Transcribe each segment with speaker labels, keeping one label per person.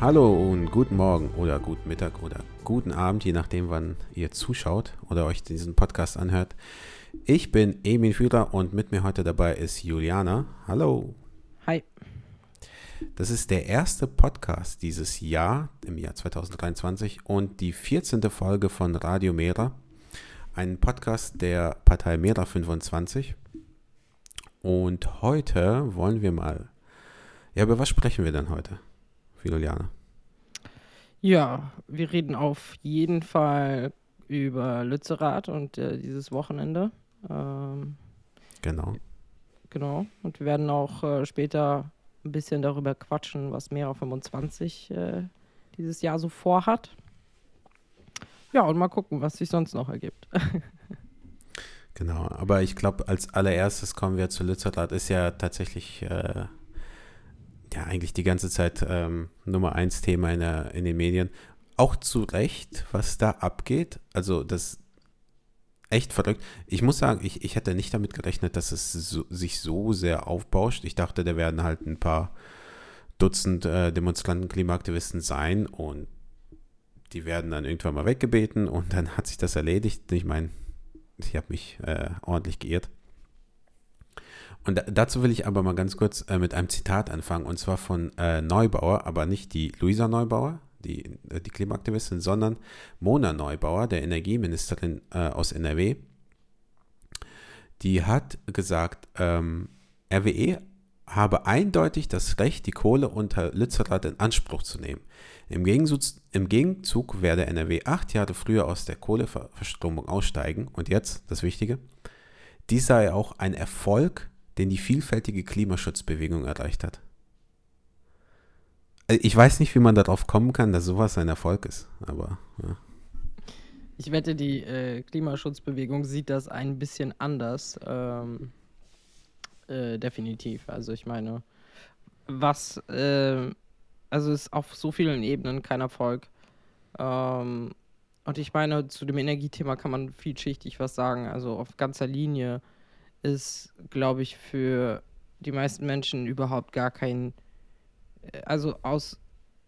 Speaker 1: Hallo und guten Morgen oder guten Mittag oder guten Abend, je nachdem, wann ihr zuschaut oder euch diesen Podcast anhört. Ich bin Emin Führer und mit mir heute dabei ist Juliana. Hallo.
Speaker 2: Hi.
Speaker 1: Das ist der erste Podcast dieses Jahr, im Jahr 2023 und die 14. Folge von Radio Mera, ein Podcast der Partei Mera 25. Und heute wollen wir mal, ja, über was sprechen wir denn heute, Juliana?
Speaker 2: Ja, wir reden auf jeden Fall über Lützerath und äh, dieses Wochenende. Ähm,
Speaker 1: Genau.
Speaker 2: genau. Und wir werden auch äh, später ein bisschen darüber quatschen, was Mera 25 äh, dieses Jahr so vorhat. Ja, und mal gucken, was sich sonst noch ergibt.
Speaker 1: Genau, aber ich glaube, als allererstes kommen wir zu Lützerath. Ist ja tatsächlich, äh, ja, eigentlich die ganze Zeit ähm, Nummer eins Thema in, der, in den Medien. Auch zu Recht, was da abgeht. Also, das echt verrückt. Ich muss sagen, ich, ich hätte nicht damit gerechnet, dass es so, sich so sehr aufbauscht. Ich dachte, da werden halt ein paar Dutzend äh, Demonstranten, Klimaaktivisten sein und die werden dann irgendwann mal weggebeten und dann hat sich das erledigt. Ich meine, ich habe mich äh, ordentlich geirrt. Und da, dazu will ich aber mal ganz kurz äh, mit einem Zitat anfangen, und zwar von äh, Neubauer, aber nicht die Luisa Neubauer, die, äh, die Klimaaktivistin, sondern Mona Neubauer, der Energieministerin äh, aus NRW. Die hat gesagt, ähm, RWE habe eindeutig das Recht, die Kohle unter Lützerath in Anspruch zu nehmen. Im Gegenzug, Im Gegenzug werde NRW acht Jahre früher aus der Kohleverstromung aussteigen. Und jetzt das Wichtige. Dies sei auch ein Erfolg, den die vielfältige Klimaschutzbewegung erreicht hat. Also Ich weiß nicht, wie man darauf kommen kann, dass sowas ein Erfolg ist, aber ja.
Speaker 2: Ich wette, die äh, Klimaschutzbewegung sieht das ein bisschen anders. Ähm, äh, definitiv. Also ich meine, was, äh, also ist auf so vielen Ebenen kein Erfolg. Ähm, und ich meine, zu dem Energiethema kann man vielschichtig was sagen. Also auf ganzer Linie ist, glaube ich, für die meisten Menschen überhaupt gar kein, äh, also aus,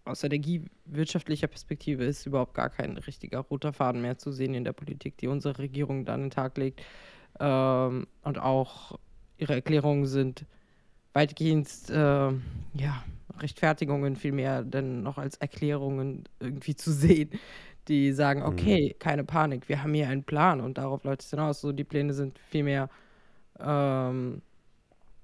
Speaker 2: aus energiewirtschaftlicher Perspektive ist überhaupt gar kein richtiger roter Faden mehr zu sehen in der Politik, die unsere Regierung da an den Tag legt. Ähm, und auch ihre Erklärungen sind weitgehend, äh, ja, Rechtfertigungen vielmehr denn noch als Erklärungen irgendwie zu sehen, die sagen,
Speaker 1: Mhm.
Speaker 2: okay, keine Panik, wir haben hier einen Plan und darauf läuft es hinaus. So, die Pläne sind vielmehr, ähm,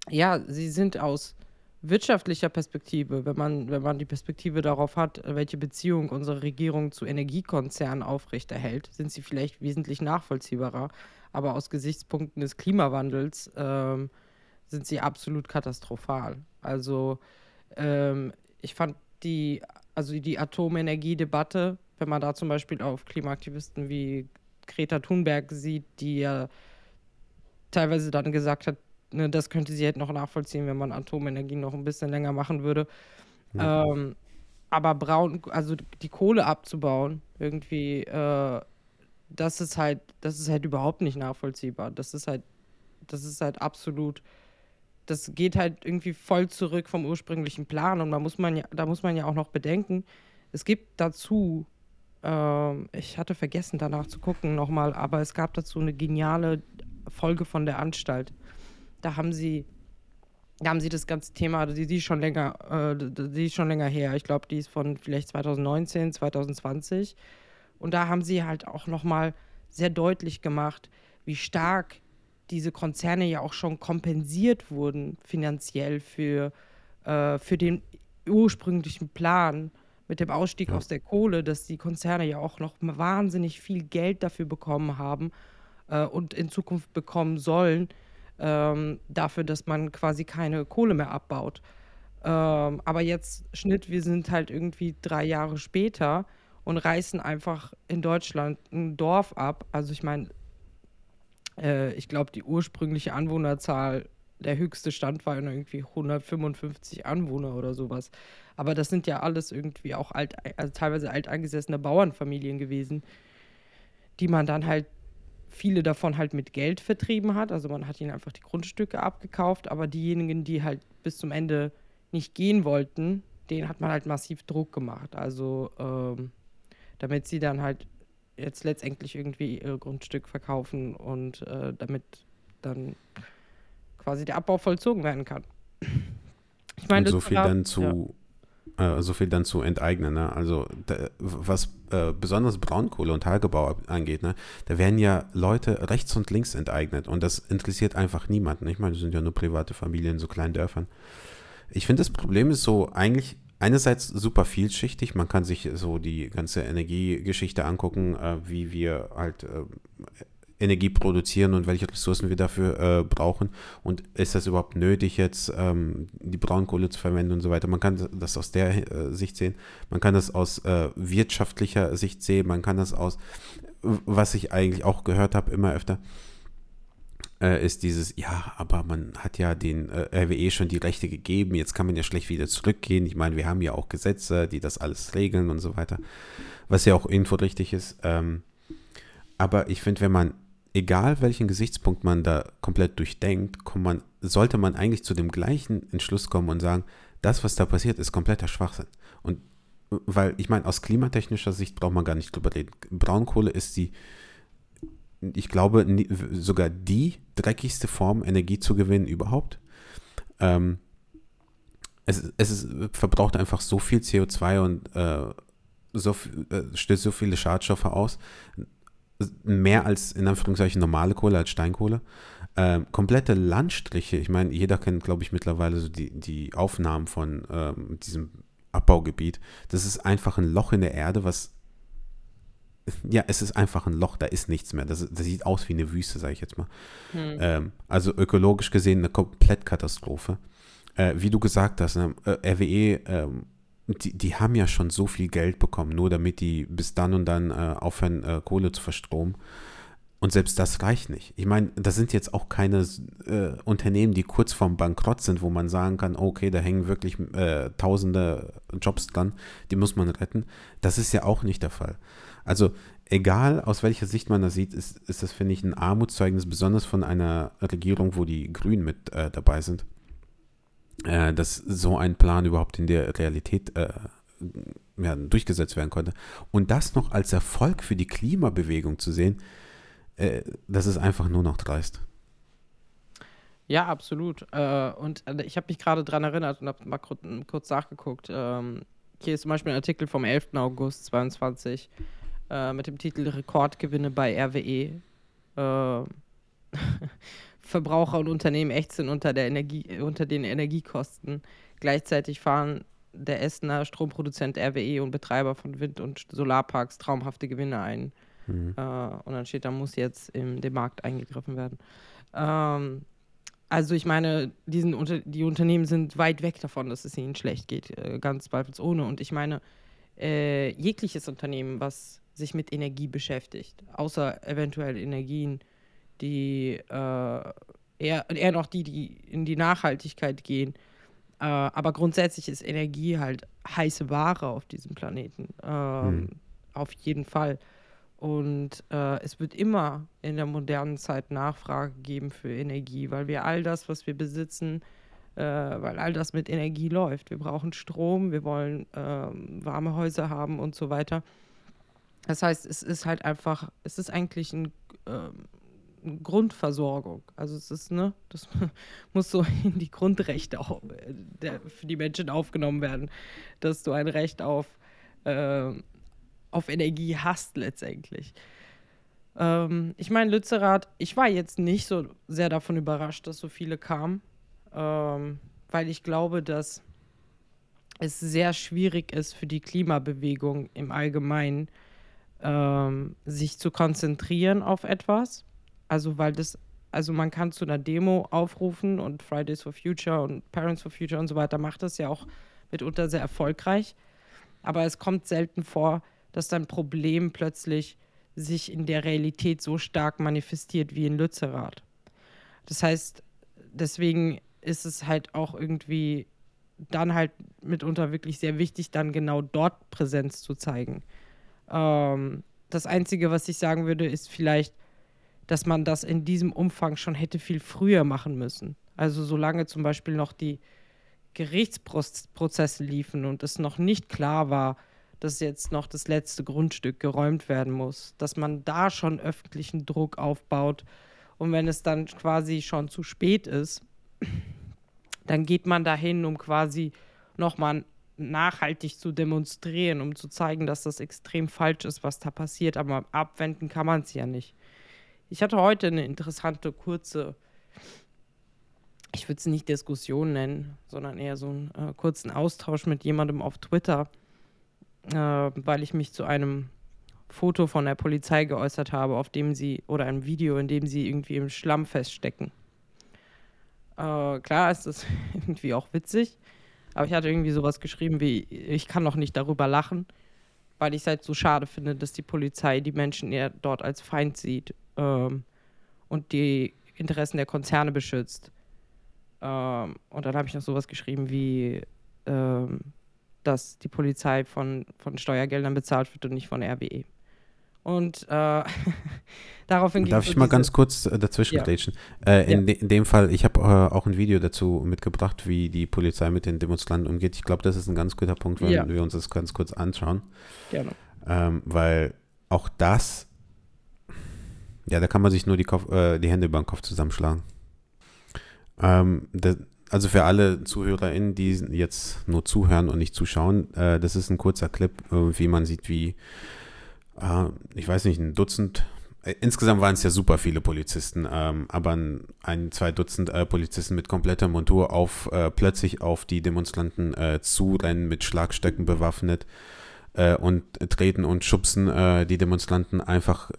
Speaker 2: ja, sie sind aus wirtschaftlicher Perspektive, wenn man, wenn man die Perspektive darauf hat, welche Beziehung unsere Regierung zu Energiekonzernen aufrechterhält, sind sie vielleicht wesentlich nachvollziehbarer. Aber aus Gesichtspunkten des Klimawandels ähm, sind sie absolut katastrophal. Also ähm, ich fand die, also die Atomenergiedebatte, wenn man da zum Beispiel auf Klimaaktivisten wie Greta Thunberg sieht, die ja teilweise dann gesagt hat, ne, das könnte sie halt noch nachvollziehen, wenn man Atomenergie noch ein bisschen länger machen würde.
Speaker 1: Ja.
Speaker 2: Ähm, aber braun, also die Kohle abzubauen, irgendwie, äh, das ist halt, das ist halt überhaupt nicht nachvollziehbar. Das ist halt, das ist halt absolut, das geht halt irgendwie voll zurück vom ursprünglichen Plan und da muss man ja, da muss man ja auch noch bedenken, es gibt dazu, ähm, ich hatte vergessen danach zu gucken nochmal, aber es gab dazu eine geniale Folge von der Anstalt. Da haben sie, da haben sie das ganze Thema, die, die ist schon länger, äh, die die ist schon länger her. Ich glaube, die ist von vielleicht 2019, 2020. Und da haben sie halt auch nochmal sehr deutlich gemacht, wie stark diese Konzerne ja auch schon kompensiert wurden finanziell für, äh, für den ursprünglichen Plan mit dem Ausstieg
Speaker 1: Ja.
Speaker 2: aus der Kohle, dass die Konzerne ja auch noch wahnsinnig viel Geld dafür bekommen haben äh, und in Zukunft bekommen sollen, ähm, dafür, dass man quasi keine Kohle mehr abbaut. Ähm, aber jetzt Schnitt, wir sind halt irgendwie drei Jahre später und reißen einfach in Deutschland ein Dorf ab. Also ich meine, äh, ich glaube, die ursprüngliche Anwohnerzahl, der höchste Stand war irgendwie 155 Anwohner oder sowas. Aber das sind ja alles irgendwie auch alt, also teilweise alteingesessene Bauernfamilien gewesen, die man dann halt viele davon halt mit Geld vertrieben hat. Also man hat ihnen einfach die Grundstücke abgekauft, aber diejenigen, die halt bis zum Ende nicht gehen wollten, denen hat man halt massiv Druck gemacht. Also, ähm, damit sie dann halt jetzt letztendlich irgendwie ihr Grundstück verkaufen und äh, damit dann quasi der Abbau vollzogen werden kann.
Speaker 1: Ich meine, so viel dann zu ja. Äh, so viel dann zu enteignen. Ne? Also da, was äh, besonders Braunkohle und Tagebau angeht, ne? da werden ja Leute rechts und links enteignet und das interessiert einfach niemanden. Ich meine, das sind ja nur private Familien in so kleinen Dörfern. Ich finde, das Problem ist so eigentlich einerseits super vielschichtig. Man kann sich so die ganze Energiegeschichte angucken, äh, wie wir halt äh, Energie produzieren und welche Ressourcen wir dafür äh, brauchen. Und ist das überhaupt nötig, jetzt ähm, die Braunkohle zu verwenden und so weiter? Man kann das aus der äh, Sicht sehen. Man kann das aus äh, wirtschaftlicher Sicht sehen. Man kann das aus, was ich eigentlich auch gehört habe, immer öfter, äh, ist dieses, ja, aber man hat ja den äh, RWE schon die Rechte gegeben, jetzt kann man ja schlecht wieder zurückgehen. Ich meine, wir haben ja auch Gesetze, die das alles regeln und so weiter, was ja auch irgendwo richtig ist. Ähm, aber ich finde, wenn man egal welchen Gesichtspunkt man da komplett durchdenkt, man, sollte man eigentlich zu dem gleichen Entschluss kommen und sagen, das, was da passiert, ist kompletter Schwachsinn. Und weil, ich meine, aus klimatechnischer Sicht braucht man gar nicht drüber reden. Braunkohle ist die, ich glaube, sogar die dreckigste Form, Energie zu gewinnen überhaupt. Ähm, es, es ist, verbraucht einfach so viel CO2 und äh, so, äh, stößt so viele Schadstoffe aus mehr als in Anführungszeichen normale Kohle, als Steinkohle. Ähm, komplette Landstriche, ich meine, jeder kennt, glaube ich, mittlerweile so die, die Aufnahmen von ähm, diesem Abbaugebiet. Das ist einfach ein Loch in der Erde, was ja, es ist einfach ein Loch, da ist nichts mehr. Das, das sieht aus wie eine Wüste, sage ich jetzt mal. Hm. Ähm, also ökologisch gesehen eine Komplettkatastrophe. Äh, wie du gesagt hast, ne, äh, RWE ähm, die, die haben ja schon so viel Geld bekommen, nur damit die bis dann und dann äh, aufhören, äh, Kohle zu verstromen. Und selbst das reicht nicht. Ich meine, das sind jetzt auch keine äh, Unternehmen, die kurz vorm Bankrott sind, wo man sagen kann, okay, da hängen wirklich äh, tausende Jobs dran, die muss man retten. Das ist ja auch nicht der Fall. Also egal aus welcher Sicht man das sieht, ist, ist das, finde ich, ein Armutszeugnis, besonders von einer Regierung, wo die Grünen mit äh, dabei sind äh, dass so ein Plan überhaupt in der Realität äh, ja, durchgesetzt werden konnte. Und das noch als Erfolg für die Klimabewegung zu sehen, äh, das ist einfach nur noch dreist.
Speaker 2: Ja, absolut. Äh, und äh, ich habe mich gerade daran erinnert und habe mal kurz, nachgeguckt. Ähm, hier ist zum Beispiel ein Artikel vom 11. August 2022 äh, mit dem Titel Rekordgewinne bei RWE. Verbraucher und Unternehmen ächzen unter, der Energie, unter den Energiekosten. Gleichzeitig fahren der Essener Stromproduzent RWE und Betreiber von Wind- und Solarparks traumhafte Gewinne ein. Mhm. Äh, und dann steht, da muss jetzt in den Markt eingegriffen werden. Ähm, also ich meine, diesen unter, die Unternehmen sind weit weg davon, dass es ihnen schlecht geht, äh, ganz zweifelsohne. Und ich meine, äh, jegliches Unternehmen, was sich mit Energie beschäftigt, außer eventuell Energien, die äh, eher, eher noch die, die in die Nachhaltigkeit gehen. Äh, aber grundsätzlich ist Energie halt heiße Ware auf diesem Planeten. Ähm, hm. Auf jeden Fall. Und äh, es wird immer in der modernen Zeit Nachfrage geben für Energie, weil wir all das, was wir besitzen, äh, weil all das mit Energie läuft. Wir brauchen Strom, wir wollen ähm, warme Häuser haben und so weiter. Das heißt, es ist halt einfach, es ist eigentlich ein ähm, Grundversorgung. Also es ist, ne, das muss so in die Grundrechte auch, äh, der, für die Menschen aufgenommen werden, dass du ein Recht auf, äh, auf Energie hast letztendlich. Ähm, ich meine, Lützerath, ich war jetzt nicht so sehr davon überrascht, dass so viele kamen, ähm, weil ich glaube, dass es sehr schwierig ist für die Klimabewegung im Allgemeinen, ähm, sich zu konzentrieren auf etwas also, weil das, also man kann zu einer Demo aufrufen und Fridays for Future und Parents for Future und so weiter macht das ja auch mitunter sehr erfolgreich. Aber es kommt selten vor, dass dein Problem plötzlich sich in der Realität so stark manifestiert wie in Lützerath. Das heißt, deswegen ist es halt auch irgendwie dann halt mitunter wirklich sehr wichtig, dann genau dort Präsenz zu zeigen. Ähm, das Einzige, was ich sagen würde, ist vielleicht, dass man das in diesem Umfang schon hätte viel früher machen müssen. Also solange zum Beispiel noch die Gerichtsprozesse liefen und es noch nicht klar war, dass jetzt noch das letzte Grundstück geräumt werden muss, dass man da schon öffentlichen Druck aufbaut und wenn es dann quasi schon zu spät ist, dann geht man dahin, um quasi nochmal nachhaltig zu demonstrieren, um zu zeigen, dass das extrem falsch ist, was da passiert. Aber abwenden kann man es ja nicht. Ich hatte heute eine interessante, kurze, ich würde es nicht Diskussion nennen, sondern eher so einen äh, kurzen Austausch mit jemandem auf Twitter, äh, weil ich mich zu einem Foto von der Polizei geäußert habe, auf dem sie, oder ein Video, in dem sie irgendwie im Schlamm feststecken. Äh, klar ist das irgendwie auch witzig, aber ich hatte irgendwie sowas geschrieben wie, ich kann noch nicht darüber lachen, weil ich es halt so schade finde, dass die Polizei die Menschen eher dort als Feind sieht ähm, und die Interessen der Konzerne beschützt. Ähm, und dann habe ich noch sowas geschrieben wie, ähm, dass die Polizei von, von Steuergeldern bezahlt wird und nicht von RWE. Und äh, daraufhin
Speaker 1: Darf ich so mal ganz kurz äh, dazwischen ja. Äh, in, ja. de, in, dem Fall, ich habe äh, auch ein Video dazu mitgebracht, wie die Polizei mit den Demonstranten umgeht. Ich glaube, das ist ein ganz guter Punkt, wenn ja. wir uns das ganz kurz anschauen. Gerne. Ähm, weil auch das, ja, da kann man sich nur die, Kopf, äh, die Hände über den Kopf zusammenschlagen. Ähm, das, also für alle ZuhörerInnen, die jetzt nur zuhören und nicht zuschauen, äh, das ist ein kurzer Clip, wie man sieht, wie äh, ich weiß nicht, ein Dutzend, äh, insgesamt waren es ja super viele Polizisten, ähm, aber ein, ein, zwei Dutzend äh, Polizisten mit kompletter Montur auf, äh, plötzlich auf die Demonstranten äh, zurennen, mit Schlagstöcken bewaffnet äh, und treten und schubsen die Demonstranten einfach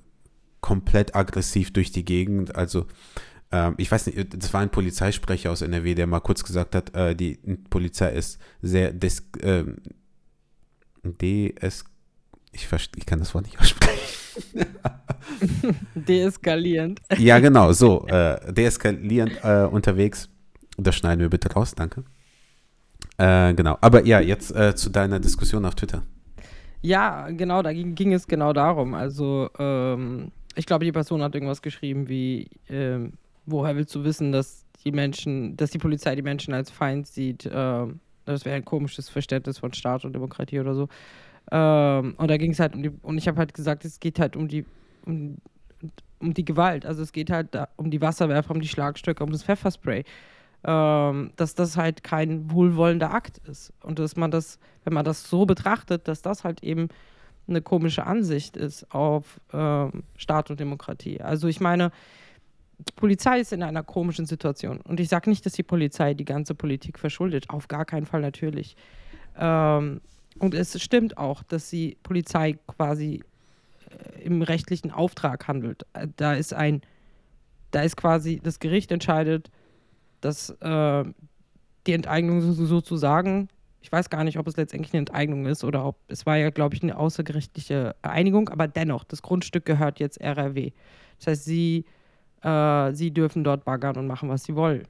Speaker 1: komplett aggressiv durch die Gegend. Also ähm, ich weiß nicht, das war ein Polizeisprecher aus NRW, der mal kurz gesagt hat, die Polizei ist sehr des, äh, DS ich, ich kann das Wort nicht aussprechen.
Speaker 2: deeskalierend.
Speaker 1: Ja, genau, so. Äh, deeskalierend äh, unterwegs. Das schneiden wir bitte raus, danke. Äh, genau. Aber ja, jetzt äh, zu deiner Diskussion auf Twitter.
Speaker 2: Ja, genau, da ging, ging es genau darum. Also, ähm, ich glaube, die Person hat irgendwas geschrieben wie, ähm, woher willst du wissen, dass die Menschen, dass die Polizei die Menschen als Feind sieht? Ähm, das wäre ein komisches Verständnis von Staat und Demokratie oder so. Ähm, und da ging es halt um die, und ich habe halt gesagt, es geht halt um die, um, um die Gewalt. Also es geht halt da, um die Wasserwerfer, um die Schlagstöcke, um das Pfefferspray. Ähm, dass das halt kein wohlwollender Akt ist. Und dass man das, wenn man das so betrachtet, dass das halt eben eine komische Ansicht ist auf ähm, Staat und Demokratie. Also ich meine, die Polizei ist in einer komischen Situation. Und ich sage nicht, dass die Polizei die ganze Politik verschuldet. Auf gar keinen Fall natürlich. Ähm, und es stimmt auch, dass die Polizei quasi äh, im rechtlichen Auftrag handelt. Äh, da ist ein, da ist quasi, das Gericht entscheidet, dass äh, die Enteignung sozusagen, ich weiß gar nicht, ob es letztendlich eine Enteignung ist oder ob, es war ja, glaube ich, eine außergerichtliche Einigung, aber dennoch, das Grundstück gehört jetzt RRW. Das heißt, sie, äh, sie dürfen dort baggern und machen, was sie wollen.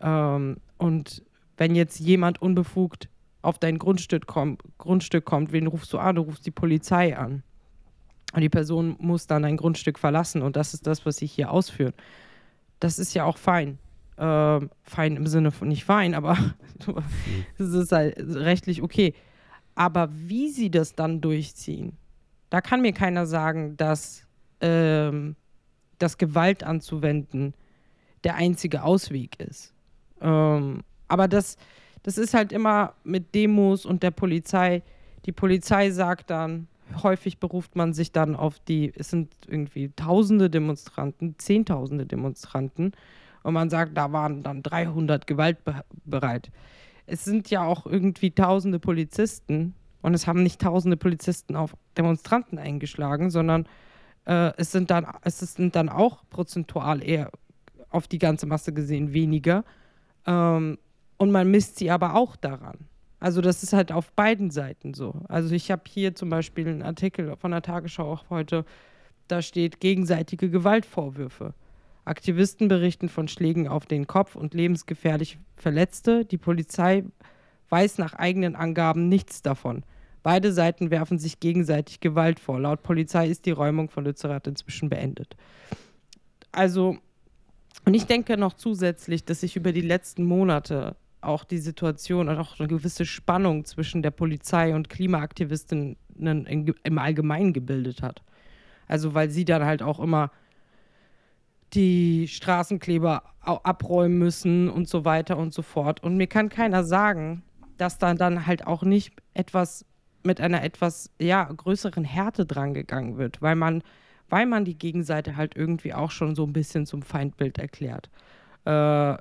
Speaker 2: Ähm, und wenn jetzt jemand unbefugt auf dein Grundstück, komm, Grundstück kommt, wen rufst du an? Du rufst die Polizei an. Und die Person muss dann ein Grundstück verlassen und das ist das, was sie hier ausführen. Das ist ja auch fein. Ähm, fein im Sinne von nicht fein, aber das ist halt rechtlich okay. Aber wie sie das dann durchziehen, da kann mir keiner sagen, dass ähm, das Gewalt anzuwenden der einzige Ausweg ist. Ähm, aber das, das ist halt immer mit Demos und der Polizei. Die Polizei sagt dann, häufig beruft man sich dann auf die, es sind irgendwie tausende Demonstranten, zehntausende Demonstranten und man sagt, da waren dann 300 gewaltbereit. Es sind ja auch irgendwie tausende Polizisten und es haben nicht tausende Polizisten auf Demonstranten eingeschlagen, sondern äh, es, sind dann, es sind dann auch prozentual eher auf die ganze Masse gesehen weniger. Ähm, und man misst sie aber auch daran. Also das ist halt auf beiden Seiten so. Also ich habe hier zum Beispiel einen Artikel von der Tagesschau auch heute, da steht gegenseitige Gewaltvorwürfe. Aktivisten berichten von Schlägen auf den Kopf und lebensgefährlich Verletzte. Die Polizei weiß nach eigenen Angaben nichts davon. Beide Seiten werfen sich gegenseitig Gewalt vor. Laut Polizei ist die Räumung von Lützerath inzwischen beendet. Also, und ich denke noch zusätzlich, dass sich über die letzten Monate auch die Situation und auch eine gewisse Spannung zwischen der Polizei und Klimaaktivistinnen im Allgemeinen gebildet hat. Also weil sie dann halt auch immer die Straßenkleber abräumen müssen und so weiter und so fort. Und mir kann keiner sagen, dass dann dann halt auch nicht etwas mit einer etwas ja größeren Härte dran gegangen wird, weil man weil man die Gegenseite halt irgendwie auch schon so ein bisschen zum Feindbild erklärt. Äh,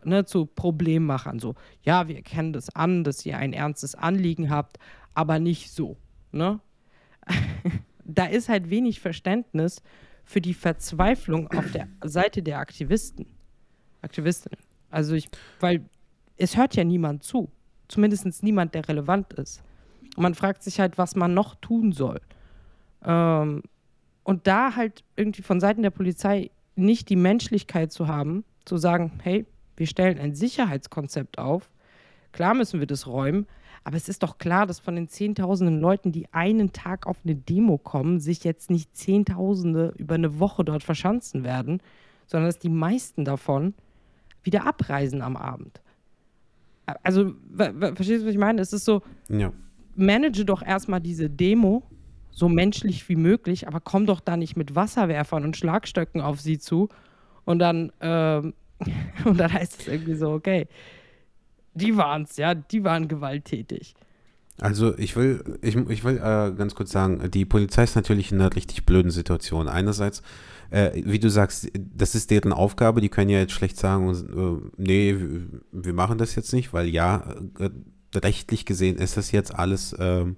Speaker 2: ne, zu Problemmachern. So, ja, wir erkennen das an, dass ihr ein ernstes Anliegen habt, aber nicht so. Ne? da ist halt wenig Verständnis für die Verzweiflung auf der Seite der Aktivisten. Aktivistinnen. Also ich, weil es hört ja niemand zu. Zumindest niemand, der relevant ist. Und man fragt sich halt, was man noch tun soll. Ähm, und da halt irgendwie von Seiten der Polizei nicht die Menschlichkeit zu haben, zu sagen, hey, wir stellen ein Sicherheitskonzept auf. Klar müssen wir das räumen, aber es ist doch klar, dass von den Zehntausenden Leuten, die einen Tag auf eine Demo kommen, sich jetzt nicht Zehntausende über eine Woche dort verschanzen werden, sondern dass die meisten davon wieder abreisen am Abend. Also, verstehst du, was ich meine? Es ist so, ja. manage doch erstmal diese Demo so menschlich wie möglich, aber komm doch da nicht mit Wasserwerfern und Schlagstöcken auf sie zu und dann, ähm, und dann heißt es irgendwie so, okay, die waren es, ja, die waren gewalttätig.
Speaker 1: Also ich will, ich, ich will äh, ganz kurz sagen, die Polizei ist natürlich in einer richtig blöden Situation. Einerseits, äh, wie du sagst, das ist deren Aufgabe, die können ja jetzt schlecht sagen, äh, nee, wir machen das jetzt nicht, weil ja, äh, rechtlich gesehen ist das jetzt alles ähm,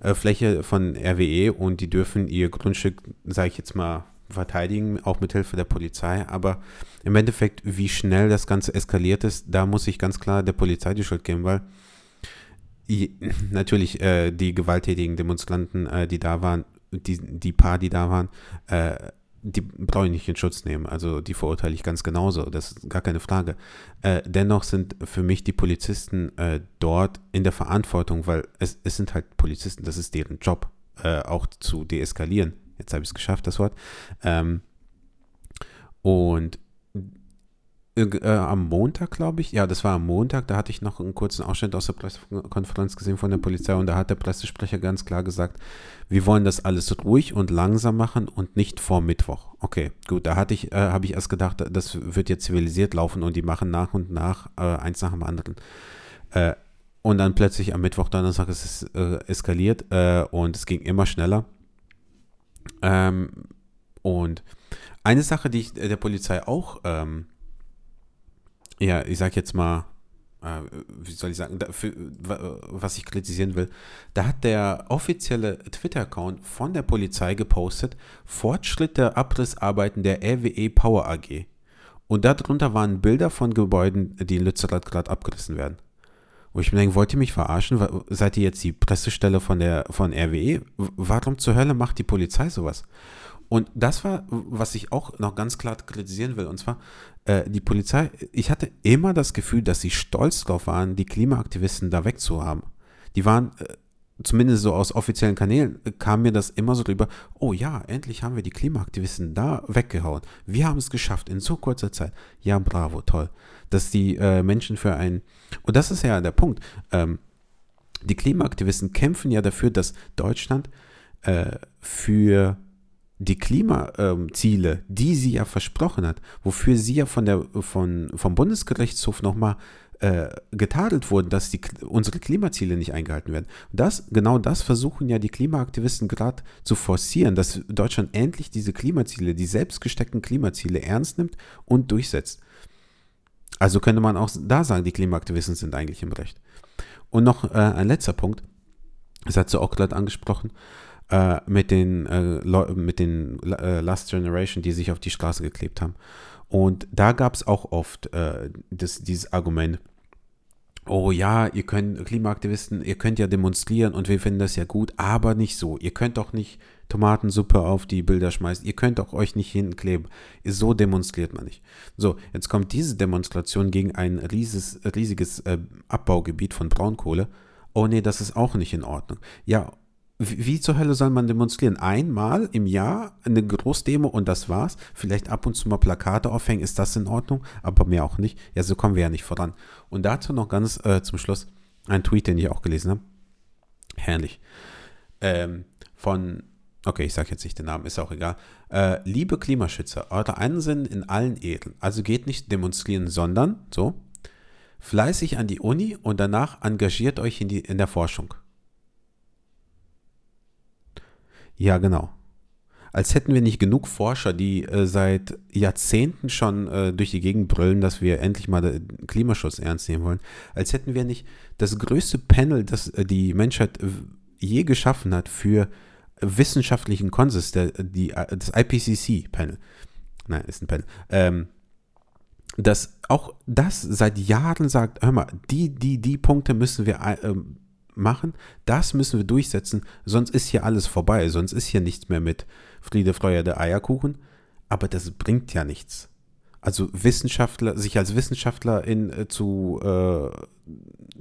Speaker 1: äh, Fläche von RWE und die dürfen ihr Grundstück, sage ich jetzt mal, verteidigen, auch mit Hilfe der Polizei. Aber im Endeffekt, wie schnell das Ganze eskaliert ist, da muss ich ganz klar der Polizei die Schuld geben, weil natürlich äh, die gewalttätigen Demonstranten, äh, die da waren, die, die paar, die da waren, äh, die brauche ich nicht in Schutz nehmen. Also die verurteile ich ganz genauso. Das ist gar keine Frage. Äh, dennoch sind für mich die Polizisten äh, dort in der Verantwortung, weil es, es sind halt Polizisten, das ist deren Job, äh, auch zu deeskalieren. Jetzt habe ich es geschafft, das Wort. Ähm, und äh, am Montag, glaube ich, ja, das war am Montag, da hatte ich noch einen kurzen Ausschnitt aus der Pressekonferenz gesehen von der Polizei und da hat der Pressesprecher ganz klar gesagt, wir wollen das alles ruhig und langsam machen und nicht vor Mittwoch. Okay, gut, da hatte ich, äh, habe ich erst gedacht, das wird jetzt zivilisiert laufen und die machen nach und nach äh, eins nach dem anderen. Äh, und dann plötzlich am Mittwoch, Donnerstag ist es äh, eskaliert äh, und es ging immer schneller. Ähm, und eine Sache, die ich der Polizei auch, ähm, ja, ich sag jetzt mal, äh, wie soll ich sagen, dafür, was ich kritisieren will, da hat der offizielle Twitter-Account von der Polizei gepostet, Fortschritt der Abrissarbeiten der RWE Power AG. Und darunter waren Bilder von Gebäuden, die in Lützerath gerade abgerissen werden. Wo ich mir denke, wollt ihr mich verarschen? Seid ihr jetzt die Pressestelle von der von RWE? Warum zur Hölle macht die Polizei sowas? Und das war, was ich auch noch ganz klar kritisieren will. Und zwar, äh, die Polizei, ich hatte immer das Gefühl, dass sie stolz drauf waren, die Klimaaktivisten da wegzuhaben. Die waren, äh, zumindest so aus offiziellen Kanälen, äh, kam mir das immer so drüber, oh ja, endlich haben wir die Klimaaktivisten da weggehauen. Wir haben es geschafft in so kurzer Zeit. Ja, bravo, toll. Dass die äh, Menschen für ein, und das ist ja der Punkt, ähm, die Klimaaktivisten kämpfen ja dafür, dass Deutschland äh, für die Klimaziele, ähm, die sie ja versprochen hat, wofür sie ja von der, von, vom Bundesgerichtshof nochmal äh, getadelt wurden, dass die, unsere Klimaziele nicht eingehalten werden. Das, genau das versuchen ja die Klimaaktivisten gerade zu forcieren, dass Deutschland endlich diese Klimaziele, die selbst gesteckten Klimaziele ernst nimmt und durchsetzt. Also könnte man auch da sagen, die Klimaaktivisten sind eigentlich im Recht. Und noch äh, ein letzter Punkt, das hat sie auch angesprochen, äh, mit den, äh, mit den äh, Last Generation, die sich auf die Straße geklebt haben. Und da gab es auch oft äh, das, dieses Argument, oh ja, ihr könnt, Klimaaktivisten, ihr könnt ja demonstrieren und wir finden das ja gut, aber nicht so. Ihr könnt doch nicht Tomatensuppe auf die Bilder schmeißen, ihr könnt doch euch nicht hinkleben. So demonstriert man nicht. So, jetzt kommt diese Demonstration gegen ein rieses, riesiges äh, Abbaugebiet von Braunkohle. Oh nee, das ist auch nicht in Ordnung. Ja, wie, wie zur Hölle soll man demonstrieren? Einmal im Jahr eine Großdemo und das war's. Vielleicht ab und zu mal Plakate aufhängen, ist das in Ordnung, aber mehr auch nicht. Ja, so kommen wir ja nicht voran. Und dazu noch ganz äh, zum Schluss ein Tweet, den ich auch gelesen habe. Herrlich. Ähm, von, okay, ich sage jetzt nicht den Namen, ist auch egal. Äh, liebe Klimaschützer, eure Ansinnen in allen Ehren. Also geht nicht demonstrieren, sondern, so, fleißig an die Uni und danach engagiert euch in, die, in der Forschung. Ja, genau. Als hätten wir nicht genug Forscher, die äh, seit Jahrzehnten schon äh, durch die Gegend brüllen, dass wir endlich mal den Klimaschutz ernst nehmen wollen. Als hätten wir nicht das größte Panel, das äh, die Menschheit je geschaffen hat für wissenschaftlichen Konsens, der, die, äh, das IPCC-Panel. Nein, ist ein Panel. Ähm, dass auch das seit Jahren sagt, hör mal, die, die, die Punkte müssen wir äh, machen, das müssen wir durchsetzen, sonst ist hier alles vorbei, sonst ist hier nichts mehr mit Friede, Freude, der Eierkuchen, aber das bringt ja nichts. Also Wissenschaftler, sich als Wissenschaftler in, äh, zu, äh,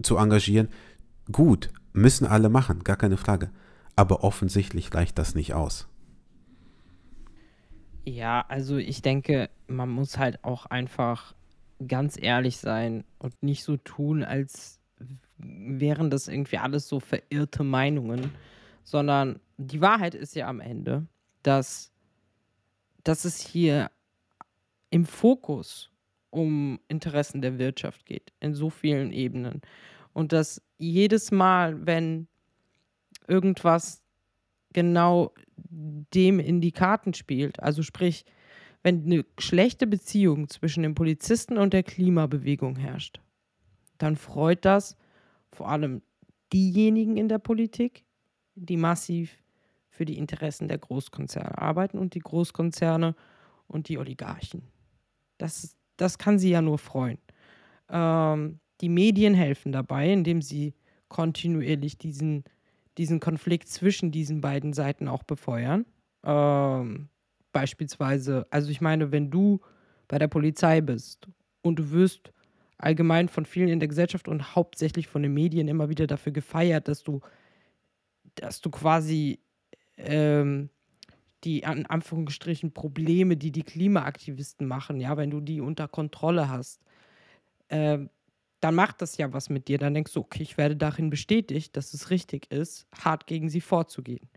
Speaker 1: zu engagieren, gut, müssen alle machen, gar keine Frage. Aber offensichtlich reicht das nicht aus.
Speaker 2: Ja, also ich denke, man muss halt auch einfach ganz ehrlich sein und nicht so tun, als wären das irgendwie alles so verirrte Meinungen, sondern die Wahrheit ist ja am Ende, dass, dass es hier im Fokus um Interessen der Wirtschaft geht, in so vielen Ebenen. Und dass jedes Mal, wenn irgendwas genau dem in die Karten spielt, also sprich, wenn eine schlechte Beziehung zwischen dem Polizisten und der Klimabewegung herrscht, dann freut das vor allem diejenigen in der Politik, die massiv für die Interessen der Großkonzerne arbeiten und die Großkonzerne und die Oligarchen. Das, das kann sie ja nur freuen. Ähm, die Medien helfen dabei, indem sie kontinuierlich diesen, diesen Konflikt zwischen diesen beiden Seiten auch befeuern. Ähm, beispielsweise, also ich meine, wenn du bei der Polizei bist und du wirst allgemein von vielen in der Gesellschaft und hauptsächlich von den Medien immer wieder dafür gefeiert, dass du, dass du quasi ähm, die an Anführungsstrichen Probleme, die die Klimaaktivisten machen, ja, wenn du die unter Kontrolle hast, äh, dann macht das ja was mit dir. Dann denkst du, okay, ich werde darin bestätigt, dass es richtig ist, hart gegen sie vorzugehen.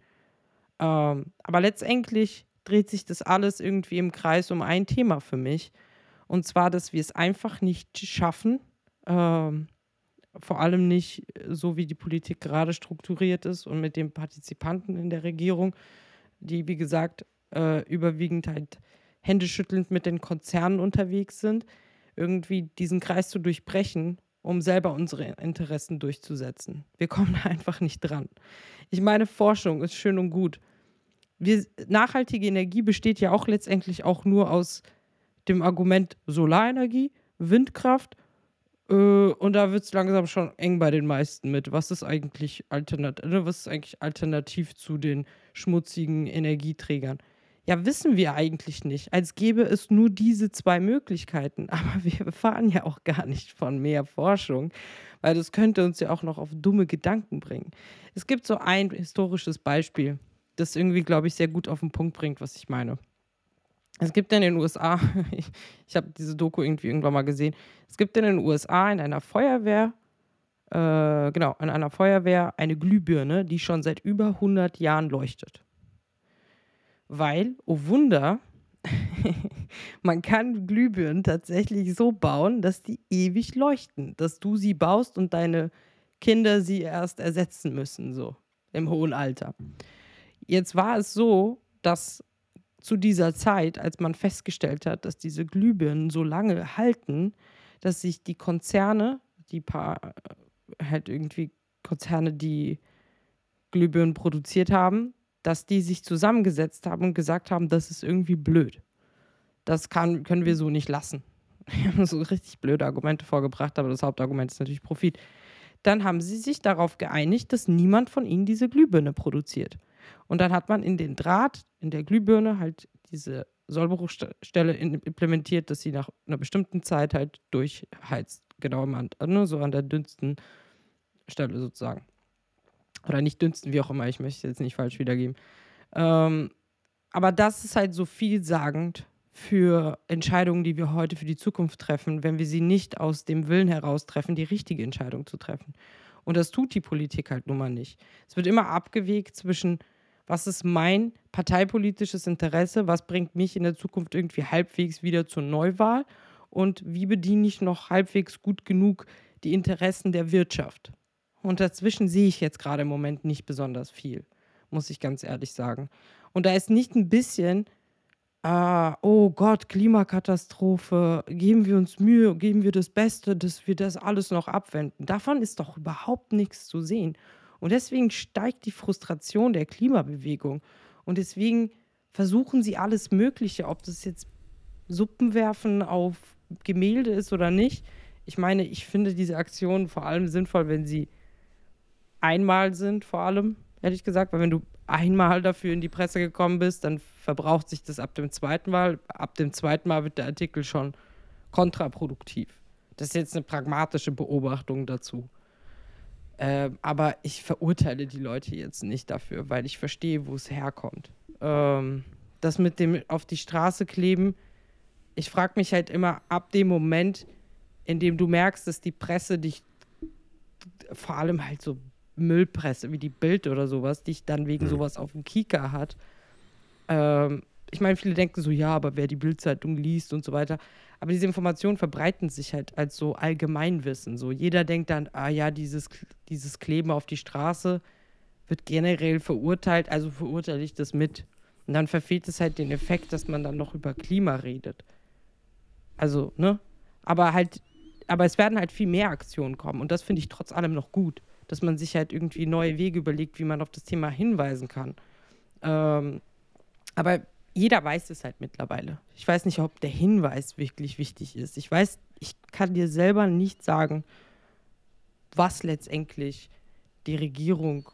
Speaker 2: Ähm, aber letztendlich dreht sich das alles irgendwie im Kreis um ein Thema für mich. Und zwar, dass wir es einfach nicht schaffen, ähm, vor allem nicht so, wie die Politik gerade strukturiert ist und mit den Partizipanten in der Regierung, die, wie gesagt, äh, überwiegend halt händeschüttelnd mit den Konzernen unterwegs sind, irgendwie diesen Kreis zu durchbrechen, um selber unsere Interessen durchzusetzen. Wir kommen da einfach nicht dran. Ich meine, Forschung ist schön und gut. Wir, nachhaltige Energie besteht ja auch letztendlich auch nur aus dem Argument Solarenergie, Windkraft äh, und da wird es langsam schon eng bei den meisten mit. Was ist eigentlich alternativ, ne, was ist eigentlich alternativ zu den schmutzigen Energieträgern? Ja, wissen wir eigentlich nicht. Als gäbe es nur diese zwei Möglichkeiten. Aber wir erfahren ja auch gar nicht von mehr Forschung, weil das könnte uns ja auch noch auf dumme Gedanken bringen. Es gibt so ein historisches Beispiel, das irgendwie, glaube ich, sehr gut auf den Punkt bringt, was ich meine. Es gibt in den USA, ich, ich habe diese Doku irgendwie irgendwann mal gesehen, es gibt in den USA in einer Feuerwehr, äh, genau, in einer Feuerwehr eine Glühbirne, die schon seit über 100 Jahren leuchtet. Weil, oh Wunder, man kann Glühbirnen tatsächlich so bauen, dass die ewig leuchten, dass du sie baust und deine Kinder sie erst ersetzen müssen, so im hohen Alter. Jetzt war es so, dass zu dieser Zeit, als man festgestellt hat, dass diese Glühbirnen so lange halten, dass sich die Konzerne, die paar äh, halt irgendwie Konzerne, die Glühbirnen produziert haben, dass die sich zusammengesetzt haben und gesagt haben, das ist irgendwie blöd. Das kann, können wir so nicht lassen. Die haben so richtig blöde Argumente vorgebracht, aber das Hauptargument ist natürlich Profit. Dann haben sie sich darauf geeinigt, dass niemand von ihnen diese Glühbirne produziert. Und dann hat man in den Draht, in der Glühbirne halt diese Sollbruchstelle implementiert, dass sie nach einer bestimmten Zeit halt durchheizt. Genau, ne, so an der dünnsten Stelle sozusagen. Oder nicht dünsten, wie auch immer, ich möchte es jetzt nicht falsch wiedergeben. Ähm, aber das ist halt so vielsagend für Entscheidungen, die wir heute für die Zukunft treffen, wenn wir sie nicht aus dem Willen heraus treffen, die richtige Entscheidung zu treffen. Und das tut die Politik halt nun mal nicht. Es wird immer abgewegt zwischen, was ist mein parteipolitisches Interesse, was bringt mich in der Zukunft irgendwie halbwegs wieder zur Neuwahl und wie bediene ich noch halbwegs gut genug die Interessen der Wirtschaft. Und dazwischen sehe ich jetzt gerade im Moment nicht besonders viel, muss ich ganz ehrlich sagen. Und da ist nicht ein bisschen, äh, oh Gott, Klimakatastrophe, geben wir uns Mühe, geben wir das Beste, dass wir das alles noch abwenden. Davon ist doch überhaupt nichts zu sehen. Und deswegen steigt die Frustration der Klimabewegung. Und deswegen versuchen sie alles Mögliche, ob das jetzt Suppen werfen auf Gemälde ist oder nicht. Ich meine, ich finde diese Aktionen vor allem sinnvoll, wenn sie einmal sind, vor allem, ehrlich gesagt, weil wenn du einmal dafür in die Presse gekommen bist, dann verbraucht sich das ab dem zweiten Mal. Ab dem zweiten Mal wird der Artikel schon kontraproduktiv. Das ist jetzt eine pragmatische Beobachtung dazu. Ähm, aber ich verurteile die Leute jetzt nicht dafür, weil ich verstehe, wo es herkommt. Ähm, das mit dem auf die Straße kleben, ich frage mich halt immer ab dem Moment, in dem du merkst, dass die Presse dich vor allem halt so Müllpresse wie die Bild oder sowas, dich dann wegen mhm. sowas auf dem Kika hat. Ähm, ich meine, viele denken so, ja, aber wer die Bildzeitung liest und so weiter. Aber diese Informationen verbreiten sich halt als so Allgemeinwissen. So jeder denkt dann, ah ja, dieses, dieses Kleben auf die Straße wird generell verurteilt, also verurteile ich das mit. Und dann verfehlt es halt den Effekt, dass man dann noch über Klima redet. Also, ne? Aber halt, aber es werden halt viel mehr Aktionen kommen und das finde ich trotz allem noch gut dass man sich halt irgendwie neue Wege überlegt, wie man auf das Thema hinweisen kann. Ähm, aber jeder weiß es halt mittlerweile. Ich weiß nicht, ob der Hinweis wirklich wichtig ist. Ich weiß, ich kann dir selber nicht sagen, was letztendlich die Regierung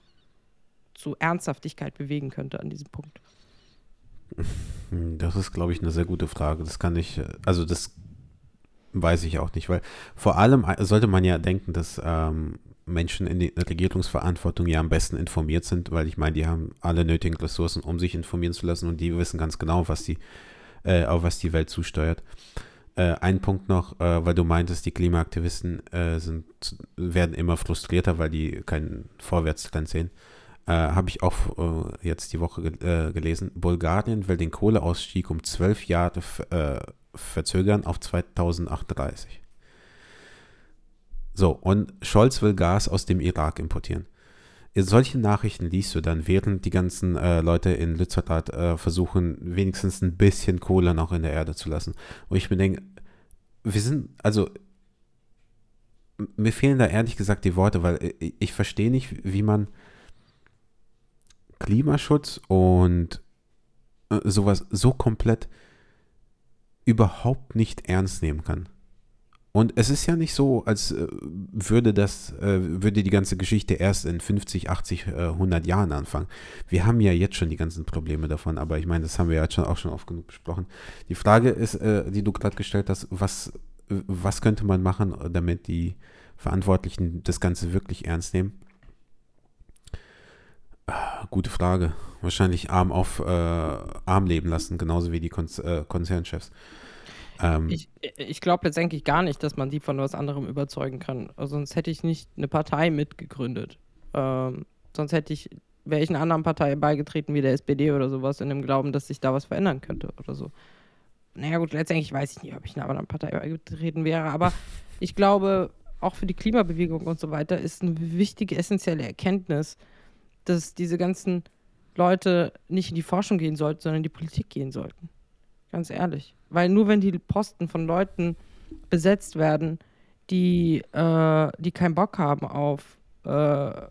Speaker 2: zu Ernsthaftigkeit bewegen könnte an diesem Punkt.
Speaker 1: Das ist, glaube ich, eine sehr gute Frage. Das kann ich, also das weiß ich auch nicht, weil vor allem sollte man ja denken, dass ähm, Menschen in der Regierungsverantwortung ja am besten informiert sind, weil ich meine, die haben alle nötigen Ressourcen, um sich informieren zu lassen und die wissen ganz genau, was die, äh, auf was die Welt zusteuert. Äh, ein Punkt noch, äh, weil du meintest, die Klimaaktivisten äh, sind, werden immer frustrierter, weil die keinen Vorwärtstrend sehen. Äh, Habe ich auch äh, jetzt die Woche ge gelesen. Bulgarien will den Kohleausstieg um zwölf Jahre verzögern auf 2038. So, und Scholz will Gas aus dem Irak importieren. Solche Nachrichten liest du dann, während die ganzen äh, Leute in Lützerath äh, versuchen, wenigstens ein bisschen Kohle noch in der Erde zu lassen. Und ich mir denke, wir sind, also, mir fehlen da ehrlich gesagt die Worte, weil ich, äh, ich verstehe nicht, wie man Klimaschutz und äh, sowas so komplett überhaupt nicht ernst nehmen kann. Und es ist ja nicht so, als äh, würde das, äh, würde die ganze Geschichte erst in 50, 80, 100 Jahren anfangen. Wir haben ja jetzt schon die ganzen Probleme davon, aber ich meine, das haben wir ja schon, auch schon oft genug besprochen. Die Frage ist, äh, die du gerade gestellt hast, was, was könnte man machen, damit die Verantwortlichen das Ganze wirklich ernst nehmen? Ah, gute Frage. Wahrscheinlich arm auf äh, arm leben lassen, genauso wie die Konz äh, Konzernchefs.
Speaker 2: Ähm, ich ich glaube letztendlich gar nicht, dass man die von was anderem überzeugen kann. Also sonst hätte ich nicht eine Partei mitgegründet. Ähm, sonst hätte ich, wäre ich einer anderen Partei beigetreten wie der SPD oder sowas, in dem Glauben, dass sich da was verändern könnte oder so. Naja gut, letztendlich weiß ich nicht, ob ich einer anderen Partei beigetreten wäre, aber ich glaube, auch für die Klimabewegung und so weiter ist eine wichtige, essentielle Erkenntnis, dass diese ganzen Leute nicht in die Forschung gehen sollten, sondern in die Politik gehen sollten. Ganz ehrlich. Weil nur wenn die Posten von Leuten besetzt werden, die, äh, die keinen Bock haben auf äh,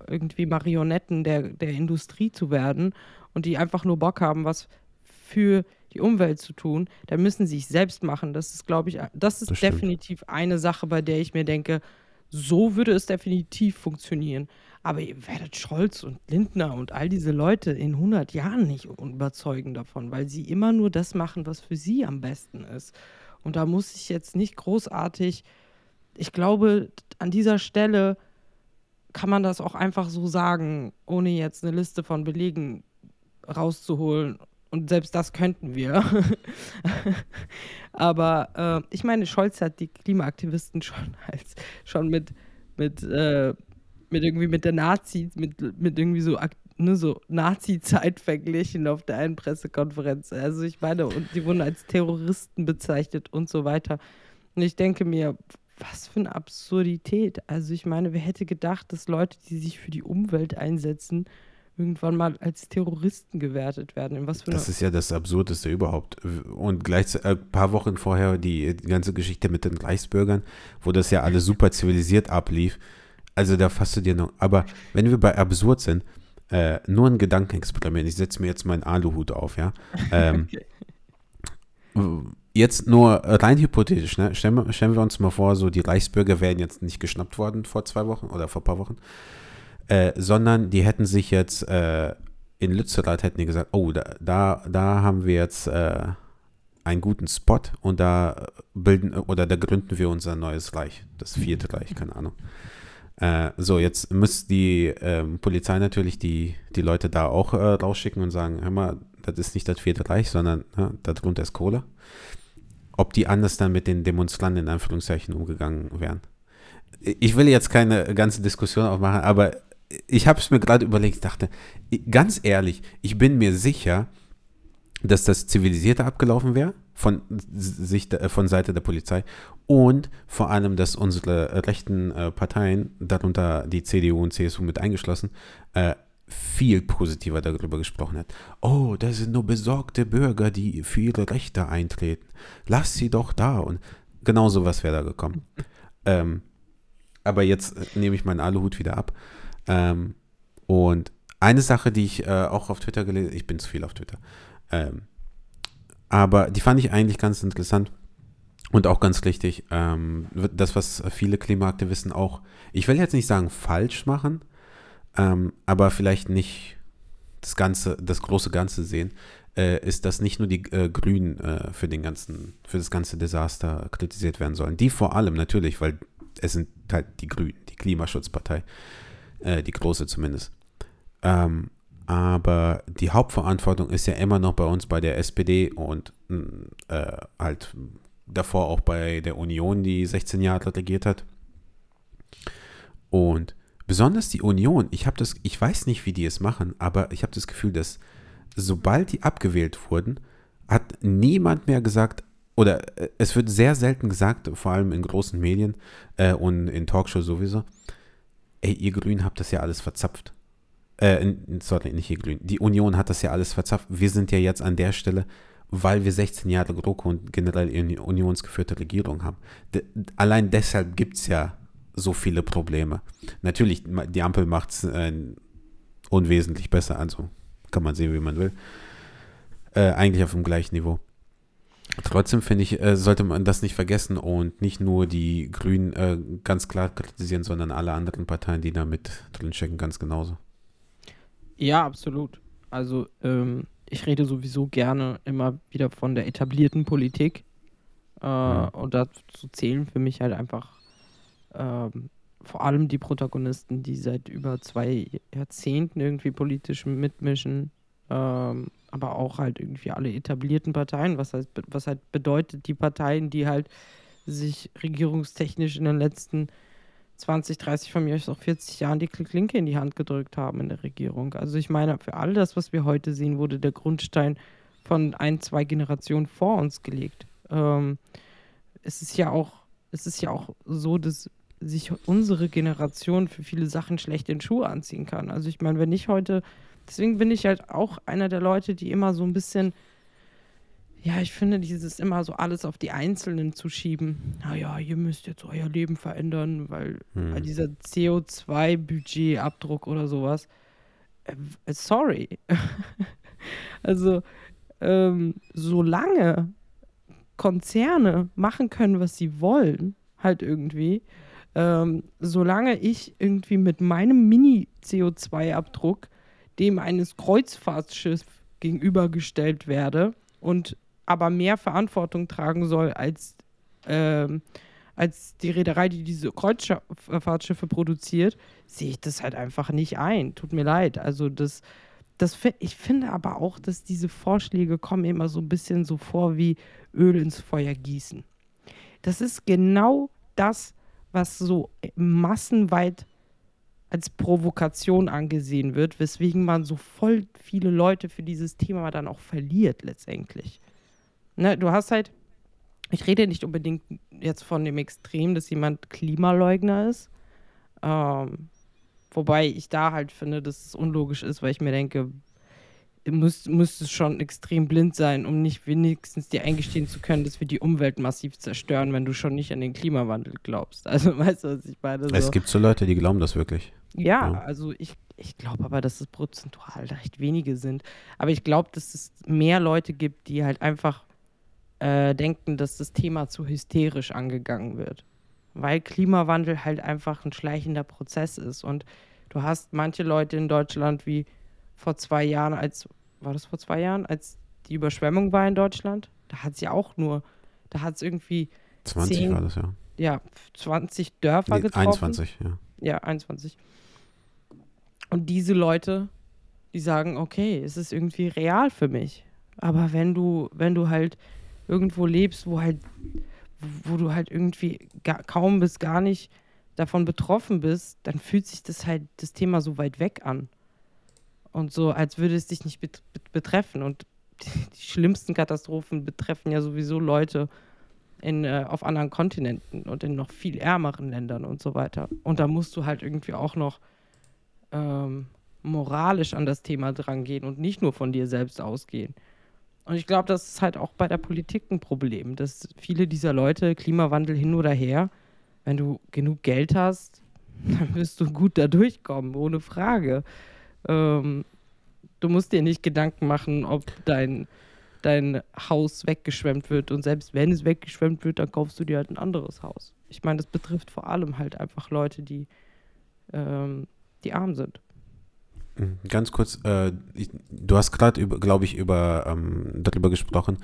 Speaker 2: irgendwie Marionetten der, der Industrie zu werden und die einfach nur Bock haben, was für die Umwelt zu tun, dann müssen sie sich selbst machen. Das ist, glaube ich, das ist das definitiv eine Sache, bei der ich mir denke, so würde es definitiv funktionieren. Aber ihr werdet Scholz und Lindner und all diese Leute in 100 Jahren nicht überzeugen davon, weil sie immer nur das machen, was für sie am besten ist. Und da muss ich jetzt nicht großartig, ich glaube, an dieser Stelle kann man das auch einfach so sagen, ohne jetzt eine Liste von Belegen rauszuholen. Und selbst das könnten wir. Aber äh, ich meine, Scholz hat die Klimaaktivisten schon als schon mit, mit, äh, mit irgendwie mit der Nazi, mit, mit irgendwie so, ne, so Nazi-Zeit verglichen auf der einen Pressekonferenz. Also ich meine, und die wurden als Terroristen bezeichnet und so weiter. Und ich denke mir, was für eine Absurdität. Also ich meine, wer hätte gedacht, dass Leute, die sich für die Umwelt einsetzen, irgendwann mal als Terroristen gewertet werden.
Speaker 1: das ist ja das Absurdeste überhaupt. Und gleich ein paar Wochen vorher die, die, ganze Geschichte mit den Reichsbürgern, wo das ja alles super zivilisiert ablief. Also da fasst du dir noch. Aber wenn wir bei absurd sind, äh, nur ein Gedankenexperiment. Ich setze mir jetzt meinen Aluhut auf, ja. Ähm, okay. Jetzt nur rein hypothetisch, ne? Stellen, stellen, wir uns mal vor, so die Reichsbürger wären jetzt nicht geschnappt worden vor zwei Wochen oder vor ein paar Wochen, äh, sondern die hätten sich jetzt äh, in Lützerath hätten die gesagt, oh, da, da, da haben wir jetzt äh, einen guten Spot und da bilden oder da gründen wir unser neues Reich, das vierte Reich, keine Ahnung. Äh, so, jetzt muss die ähm, Polizei natürlich die, die Leute da auch äh, rausschicken und sagen, hör mal, das ist nicht das Vierte Reich, sondern ja, darunter ist Kohle. Ob die anders dann mit den Demonstranten in Anführungszeichen umgegangen wären. Ich will jetzt keine ganze Diskussion aufmachen, aber ich habe es mir gerade überlegt, dachte, ganz ehrlich, ich bin mir sicher, dass das zivilisierter abgelaufen wäre von, Sicht, äh, von Seite der Polizei und vor allem, dass unsere rechten äh, Parteien, darunter die CDU und CSU mit eingeschlossen, äh, viel positiver darüber gesprochen hat. Oh, das sind nur besorgte Bürger, die für ihre Rechte eintreten. Lass sie doch da. Und genau sowas wäre da gekommen. Ähm, aber jetzt nehme ich meinen Aluhut wieder ab. Ähm, und eine Sache, die ich äh, auch auf Twitter gelesen ich bin zu viel auf Twitter, ähm, aber die fand ich eigentlich ganz interessant und auch ganz richtig. Ähm, das, was viele Klimaaktivisten auch, ich will jetzt nicht sagen falsch machen, ähm, aber vielleicht nicht das ganze, das große Ganze sehen, äh, ist, dass nicht nur die äh, Grünen äh, für den ganzen, für das ganze Desaster kritisiert werden sollen. Die vor allem natürlich, weil es sind halt die Grünen, die Klimaschutzpartei, äh, die große zumindest. Ähm, aber die Hauptverantwortung ist ja immer noch bei uns bei der SPD und äh, halt davor auch bei der Union, die 16 Jahre regiert hat. Und besonders die Union, ich habe das, ich weiß nicht, wie die es machen, aber ich habe das Gefühl, dass sobald die abgewählt wurden, hat niemand mehr gesagt, oder äh, es wird sehr selten gesagt, vor allem in großen Medien äh, und in Talkshows sowieso, ey, ihr Grünen habt das ja alles verzapft äh, sorry, nicht grün, die Union hat das ja alles verzapft. Wir sind ja jetzt an der Stelle, weil wir 16 Jahre GroKo und generell eine unionsgeführte Regierung haben. De, allein deshalb gibt es ja so viele Probleme. Natürlich, die Ampel macht es äh, unwesentlich besser, also kann man sehen, wie man will. Äh, eigentlich auf dem gleichen Niveau. Trotzdem finde ich, äh, sollte man das nicht vergessen und nicht nur die Grünen äh, ganz klar kritisieren, sondern alle anderen Parteien, die da mit drinstecken, ganz genauso.
Speaker 2: Ja, absolut. Also ähm, ich rede sowieso gerne immer wieder von der etablierten Politik. Äh, ja. Und dazu zählen für mich halt einfach ähm, vor allem die Protagonisten, die seit über zwei Jahrzehnten irgendwie politisch mitmischen, ähm, aber auch halt irgendwie alle etablierten Parteien, was, heißt, was halt bedeutet, die Parteien, die halt sich regierungstechnisch in den letzten 20, 30, von mir aus auch 40 Jahren die Klinke in die Hand gedrückt haben in der Regierung. Also ich meine, für all das, was wir heute sehen, wurde der Grundstein von ein, zwei Generationen vor uns gelegt. Ähm, es ist ja auch, es ist ja auch so, dass sich unsere Generation für viele Sachen schlecht in Schuhe anziehen kann. Also ich meine, wenn ich heute, deswegen bin ich halt auch einer der Leute, die immer so ein bisschen ja, ich finde dieses immer so alles auf die Einzelnen zu schieben. Naja, ihr müsst jetzt euer Leben verändern, weil, hm. weil dieser CO2-Budgetabdruck oder sowas. Äh, sorry. also, ähm, solange Konzerne machen können, was sie wollen, halt irgendwie, ähm, solange ich irgendwie mit meinem Mini-CO2-Abdruck dem eines Kreuzfahrtschiffs gegenübergestellt werde und aber mehr Verantwortung tragen soll als, ähm, als die Reederei, die diese Kreuzfahrtschiffe produziert, sehe ich das halt einfach nicht ein. Tut mir leid. Also das, das ich finde aber auch, dass diese Vorschläge kommen immer so ein bisschen so vor wie Öl ins Feuer gießen. Das ist genau das, was so massenweit als Provokation angesehen wird, weswegen man so voll viele Leute für dieses Thema dann auch verliert letztendlich. Ne, du hast halt ich rede nicht unbedingt jetzt von dem Extrem, dass jemand Klimaleugner ist. Ähm, wobei ich da halt finde, dass es unlogisch ist, weil ich mir denke, muss, müsste es schon extrem blind sein, um nicht wenigstens dir eingestehen zu können, dass wir die Umwelt massiv zerstören, wenn du schon nicht an den Klimawandel glaubst. Also weißt du, was ich meine? So.
Speaker 1: Es gibt so Leute, die glauben das wirklich.
Speaker 2: Ja, ja. also ich, ich glaube aber, dass es prozentual recht wenige sind. Aber ich glaube, dass es mehr Leute gibt, die halt einfach äh, denken, dass das Thema zu hysterisch angegangen wird. Weil Klimawandel halt einfach ein schleichender Prozess ist. Und du hast manche Leute in Deutschland wie vor zwei Jahren, als, war das vor zwei Jahren, als die Überschwemmung war in Deutschland? Da hat es ja auch nur, da hat es irgendwie.
Speaker 1: 20 10, war das, ja.
Speaker 2: Ja, 20 Dörfer nee, getroffen.
Speaker 1: 21, ja.
Speaker 2: Ja, 21. Und diese Leute, die sagen, okay, es ist irgendwie real für mich. Aber wenn du, wenn du halt irgendwo lebst, wo halt, wo du halt irgendwie gar, kaum bis gar nicht davon betroffen bist, dann fühlt sich das halt das Thema so weit weg an. Und so, als würde es dich nicht bet betreffen. Und die, die, schlimmsten Katastrophen betreffen ja sowieso Leute in, äh, auf anderen Kontinenten und in noch viel ärmeren Ländern und so weiter. Und da musst du halt irgendwie auch noch ähm, moralisch an das Thema drangehen und nicht nur von dir selbst ausgehen. Und ich glaube, das ist halt auch bei der Politik ein Problem, dass viele dieser Leute, Klimawandel hin oder her, wenn du genug Geld hast, dann wirst du gut da durchkommen, ohne Frage. Ähm, du musst dir nicht Gedanken machen, ob dein, dein Haus weggeschwemmt wird. Und selbst wenn es weggeschwemmt wird, dann kaufst du dir halt ein anderes Haus. Ich meine, das betrifft vor allem halt einfach Leute, die, ähm, die arm sind.
Speaker 1: Mhm. Ganz kurz, äh, ich, du hast gerade, glaube ich, über, ähm, darüber gesprochen,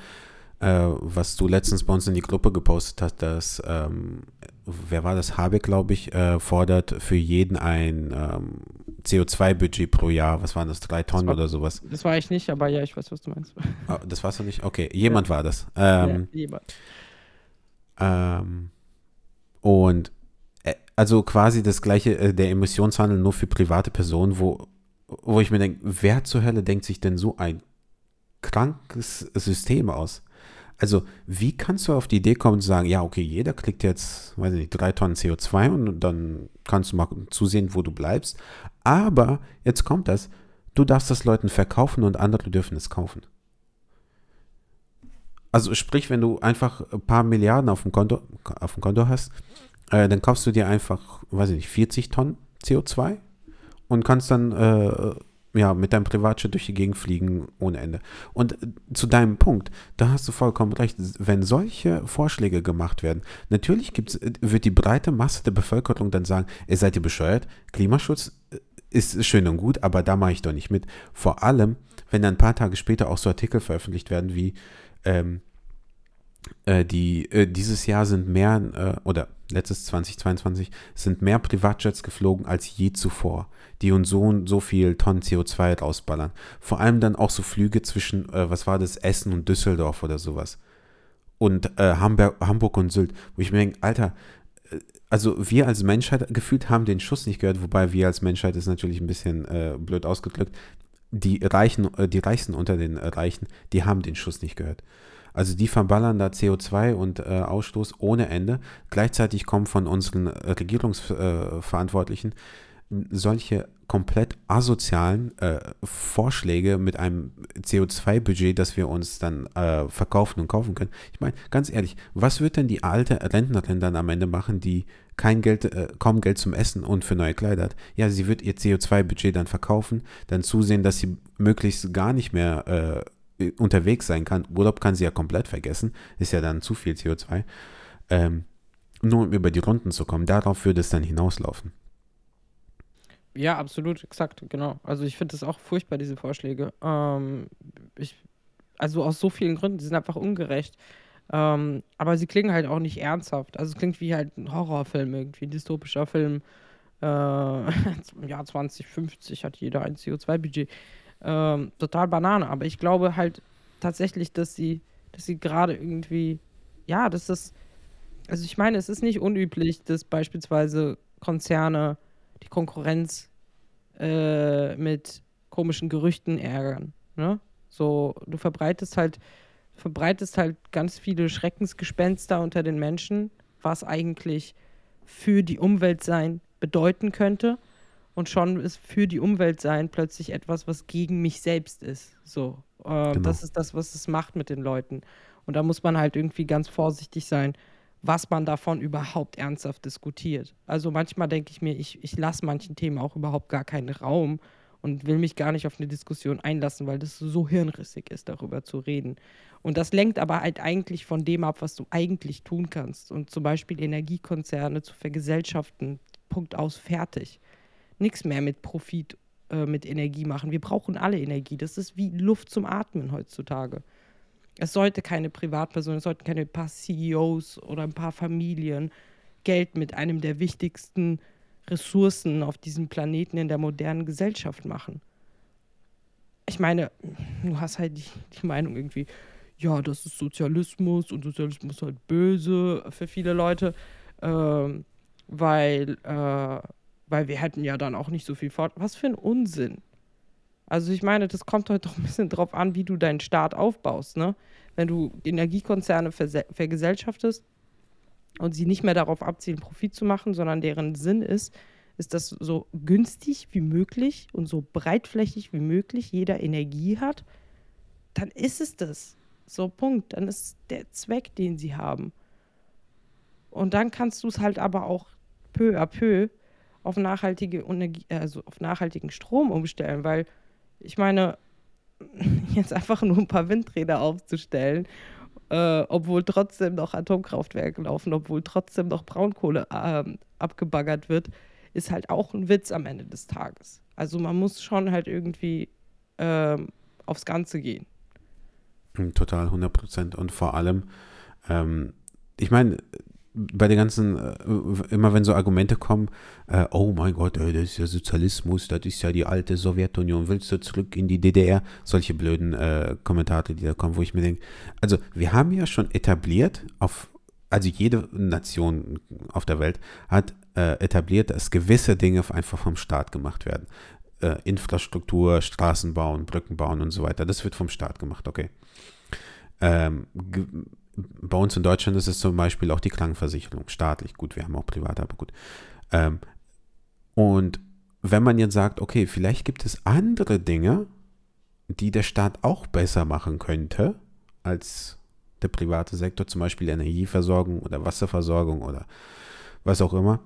Speaker 1: äh, was du letztens bei uns in die Gruppe gepostet hast, dass, ähm, wer war das, Habe, glaube ich, äh, fordert für jeden ein ähm, CO2-Budget pro Jahr. Was waren das, drei Tonnen
Speaker 2: das
Speaker 1: war, oder sowas?
Speaker 2: Das war ich nicht, aber ja, ich weiß, was du meinst.
Speaker 1: Oh, das warst du nicht? Okay, jemand ja. war das. Ähm, ja, jemand. Ähm, und äh, also quasi das gleiche, äh, der Emissionshandel nur für private Personen, wo wo ich mir denke, wer zur Hölle denkt sich denn so ein krankes System aus? Also, wie kannst du auf die Idee kommen und sagen, ja, okay, jeder kriegt jetzt, weiß ich nicht, drei Tonnen CO2 und dann kannst du mal zusehen, wo du bleibst. Aber jetzt kommt das, du darfst das Leuten verkaufen und andere dürfen es kaufen. Also sprich, wenn du einfach ein paar Milliarden auf dem Konto, auf dem Konto hast, äh, dann kaufst du dir einfach, weiß ich nicht, 40 Tonnen CO2 und kannst dann äh, ja, mit deinem Privatjet durch die Gegend fliegen ohne Ende. Und äh, zu deinem Punkt, da hast du vollkommen recht, wenn solche Vorschläge gemacht werden, natürlich gibt's, äh, wird die breite Masse der Bevölkerung dann sagen, ihr seid ihr bescheuert, Klimaschutz äh, ist schön und gut, aber da mache ich doch nicht mit. Vor allem, wenn dann ein paar Tage später auch so Artikel veröffentlicht werden wie, ähm, äh, die, äh, dieses Jahr sind mehr, äh, oder letztes 2022, sind mehr Privatjets geflogen als je zuvor, die uns so und so viel Tonnen CO2 rausballern. Vor allem dann auch so Flüge zwischen, äh, was war das, Essen und Düsseldorf oder sowas. Und äh, Hamburg, Hamburg und Sylt, wo ich mir denke, Alter, äh, also wir als Menschheit gefühlt haben den Schuss nicht gehört, wobei wir als Menschheit ist natürlich ein bisschen äh, blöd ausgedrückt. Die Reichen, äh, die Reichsten unter den Reichen, die haben den Schuss nicht gehört. Also die verballern da CO2 und äh, Ausstoß ohne Ende. Gleichzeitig kommen von unseren Regierungsverantwortlichen äh, solche komplett asozialen äh, Vorschläge mit einem CO2-Budget, das wir uns dann äh, verkaufen und kaufen können. Ich meine, ganz ehrlich, was wird denn die alte Rentnerin dann am Ende machen, die kein Geld, äh, kaum Geld zum Essen und für neue Kleider hat? Ja, sie wird ihr CO2-Budget dann verkaufen, dann zusehen, dass sie möglichst gar nicht mehr äh, äh, unterwegs sein kann. Urlaub kann sie ja komplett vergessen, ist ja dann zu viel CO2. Ähm, nur um über die Runden zu kommen, darauf würde es dann hinauslaufen.
Speaker 2: Ja, absolut, exakt, genau. Also ich finde das auch furchtbar, diese Vorschläge. Ähm, ich, also aus so vielen Gründen, die sind einfach ungerecht. Ähm, aber sie klingen halt auch nicht ernsthaft. Also es klingt wie halt ein Horrorfilm irgendwie, ein dystopischer Film. Äh, Im Jahr 2050 hat jeder ein CO2-Budget. Ähm, total Banane. Aber ich glaube halt tatsächlich, dass sie, dass sie gerade irgendwie, ja, dass das, also ich meine, es ist nicht unüblich, dass beispielsweise Konzerne die Konkurrenz äh, mit komischen Gerüchten ärgern. Ne? So, du verbreitest halt, verbreitest halt ganz viele Schreckensgespenster unter den Menschen, was eigentlich für die Umwelt sein bedeuten könnte. Und schon ist für die Umwelt sein plötzlich etwas, was gegen mich selbst ist. So, äh, genau. das ist das, was es macht mit den Leuten. Und da muss man halt irgendwie ganz vorsichtig sein, was man davon überhaupt ernsthaft diskutiert. Also manchmal denke ich mir, ich, ich lasse manchen Themen auch überhaupt gar keinen Raum und will mich gar nicht auf eine Diskussion einlassen, weil das so hirnrissig ist, darüber zu reden. Und das lenkt aber halt eigentlich von dem ab, was du eigentlich tun kannst. Und zum Beispiel Energiekonzerne zu vergesellschaften, Punkt aus, fertig. Nichts mehr mit Profit, äh, mit Energie machen. Wir brauchen alle Energie. Das ist wie Luft zum Atmen heutzutage. Es sollte keine Privatperson, es sollten keine paar CEOs oder ein paar Familien Geld mit einem der wichtigsten Ressourcen auf diesem Planeten in der modernen Gesellschaft machen. Ich meine, du hast halt die, die Meinung irgendwie, ja, das ist Sozialismus und Sozialismus ist halt böse für viele Leute, ähm, weil, äh, weil wir hätten ja dann auch nicht so viel fort. Was für ein Unsinn. Also ich meine, das kommt halt doch ein bisschen drauf an, wie du deinen Staat aufbaust. Ne? Wenn du Energiekonzerne vergesellschaftest und sie nicht mehr darauf abzielen, Profit zu machen, sondern deren Sinn ist, ist das so günstig wie möglich und so breitflächig wie möglich jeder Energie hat, dann ist es das. So, Punkt. Dann ist es der Zweck, den sie haben. Und dann kannst du es halt aber auch peu à peu auf nachhaltige also auf nachhaltigen Strom umstellen, weil ich meine, jetzt einfach nur ein paar Windräder aufzustellen, äh, obwohl trotzdem noch Atomkraftwerke laufen, obwohl trotzdem noch Braunkohle äh, abgebaggert wird, ist halt auch ein Witz am Ende des Tages. Also man muss schon halt irgendwie äh, aufs Ganze gehen.
Speaker 1: Hm, total, 100 Prozent. Und vor allem, ähm, ich meine, bei den ganzen, äh, immer wenn so Argumente kommen, äh, oh mein Gott, äh, das ist ja Sozialismus, das ist ja die alte Sowjetunion, willst du zurück in die DDR? Solche blöden äh, Kommentare, die da kommen, wo ich mir denke, also wir haben ja schon etabliert, auf, also jede Nation auf der Welt hat äh, etabliert, dass gewisse Dinge einfach vom Staat gemacht werden. Äh, Infrastruktur, Straßen bauen, Brücken bauen und so weiter, das wird vom Staat gemacht, okay. Ähm, bei uns in Deutschland ist es zum Beispiel auch die Krankenversicherung, staatlich. Gut, wir haben auch private, aber gut. Ähm, und wenn man jetzt sagt, okay, vielleicht gibt es andere Dinge, die der Staat auch besser machen könnte als der private Sektor, zum Beispiel Energieversorgung oder Wasserversorgung oder was auch immer,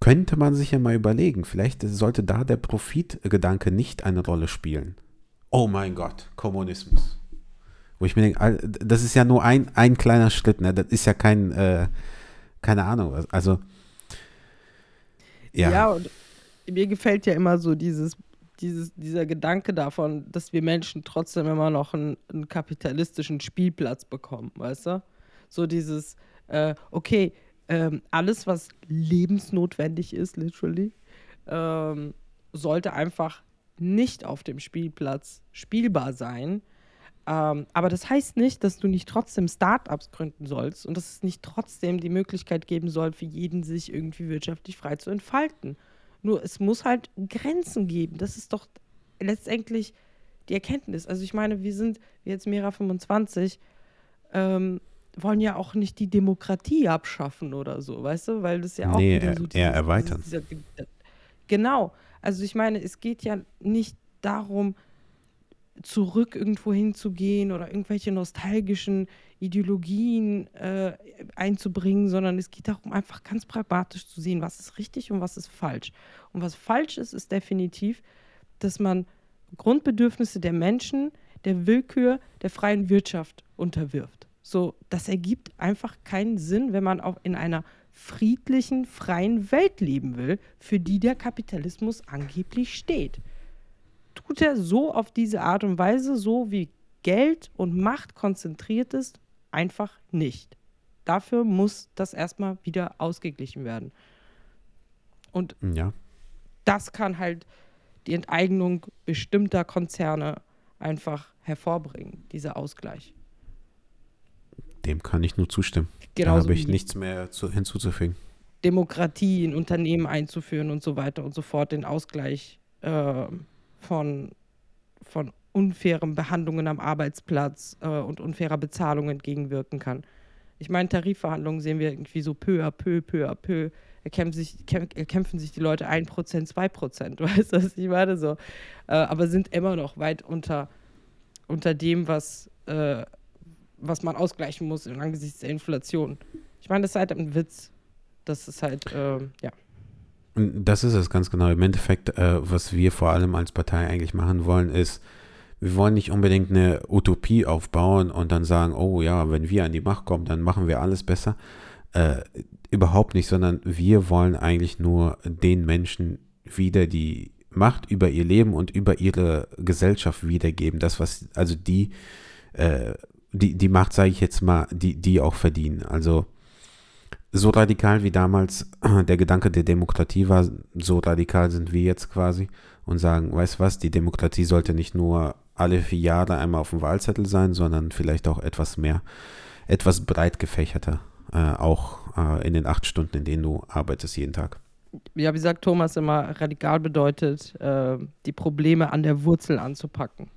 Speaker 1: könnte man sich ja mal überlegen, vielleicht sollte da der Profitgedanke nicht eine Rolle spielen. Oh mein Gott, Kommunismus. Wo ich mir denke, das ist ja nur ein, ein kleiner Schritt, ne? Das ist ja kein, äh, keine Ahnung, also.
Speaker 2: Ja. ja, und mir gefällt ja immer so dieses, dieses, dieser Gedanke davon, dass wir Menschen trotzdem immer noch einen, einen kapitalistischen Spielplatz bekommen, weißt du? So dieses, äh, okay, ähm, alles, was lebensnotwendig ist, literally, ähm, sollte einfach nicht auf dem Spielplatz spielbar sein, ähm, aber das heißt nicht, dass du nicht trotzdem Startups gründen sollst und dass es nicht trotzdem die Möglichkeit geben soll, für jeden sich irgendwie wirtschaftlich frei zu entfalten. Nur es muss halt Grenzen geben. Das ist doch letztendlich die Erkenntnis. Also ich meine, wir sind, wir jetzt Mera 25, ähm, wollen ja auch nicht die Demokratie abschaffen oder so, weißt du? Weil das ja auch
Speaker 1: nee, so dieses, eher erweitern. Dieser,
Speaker 2: genau. Also ich meine, es geht ja nicht darum, zurück irgendwo hinzugehen oder irgendwelche nostalgischen Ideologien äh, einzubringen, sondern es geht darum, einfach ganz pragmatisch zu sehen, was ist richtig und was ist falsch. Und was falsch ist, ist definitiv, dass man Grundbedürfnisse der Menschen der Willkür der freien Wirtschaft unterwirft. So, das ergibt einfach keinen Sinn, wenn man auch in einer friedlichen, freien Welt leben will, für die der Kapitalismus angeblich steht tut er so auf diese Art und Weise, so wie Geld und Macht konzentriert ist, einfach nicht. Dafür muss das erstmal wieder ausgeglichen werden. Und
Speaker 1: Ja.
Speaker 2: das kann halt die Enteignung bestimmter Konzerne einfach hervorbringen, dieser Ausgleich.
Speaker 1: Dem kann ich nur zustimmen. da
Speaker 2: Genauso
Speaker 1: habe ich nichts mehr zu, hinzuzufügen.
Speaker 2: Demokratie in Unternehmen einzuführen und so weiter und so fort, den Ausgleich äh, von, von unfairen Behandlungen am Arbeitsplatz äh, und unfairer Bezahlung entgegenwirken kann. Ich meine, Tarifverhandlungen sehen wir irgendwie so peu à peu, peu à peu. Erkämpfen sich, kämp- erkämpfen sich die Leute 1%, 2%, weißt du, was ich meine? So. Äh, aber sind immer noch weit unter, unter dem, was, äh, was man ausgleichen muss angesichts der Inflation. Ich meine, das ist halt ein Witz. Das ist halt, ähm, ja.
Speaker 1: Das ist es ganz genau. Im Endeffekt, äh, was wir vor allem als Partei eigentlich machen wollen, ist, wir wollen nicht unbedingt eine Utopie aufbauen und dann sagen, oh ja, wenn wir an die Macht kommen, dann machen wir alles besser. Äh, überhaupt nicht, sondern wir wollen eigentlich nur den Menschen wieder die Macht über ihr Leben und über ihre Gesellschaft wiedergeben. Das, was, also die, äh, die, die Macht, sage ich jetzt mal, die, die auch verdienen. Also so radikal wie damals der Gedanke der Demokratie war, so radikal sind wir jetzt quasi und sagen, weißt was, die Demokratie sollte nicht nur alle vier Jahre einmal auf dem Wahlzettel sein, sondern vielleicht auch etwas mehr, etwas breit gefächerter, äh, auch äh, in den acht Stunden, in denen du arbeitest jeden Tag.
Speaker 2: Ja, wie sagt Thomas immer, radikal bedeutet, äh, die Probleme an der Wurzel anzupacken.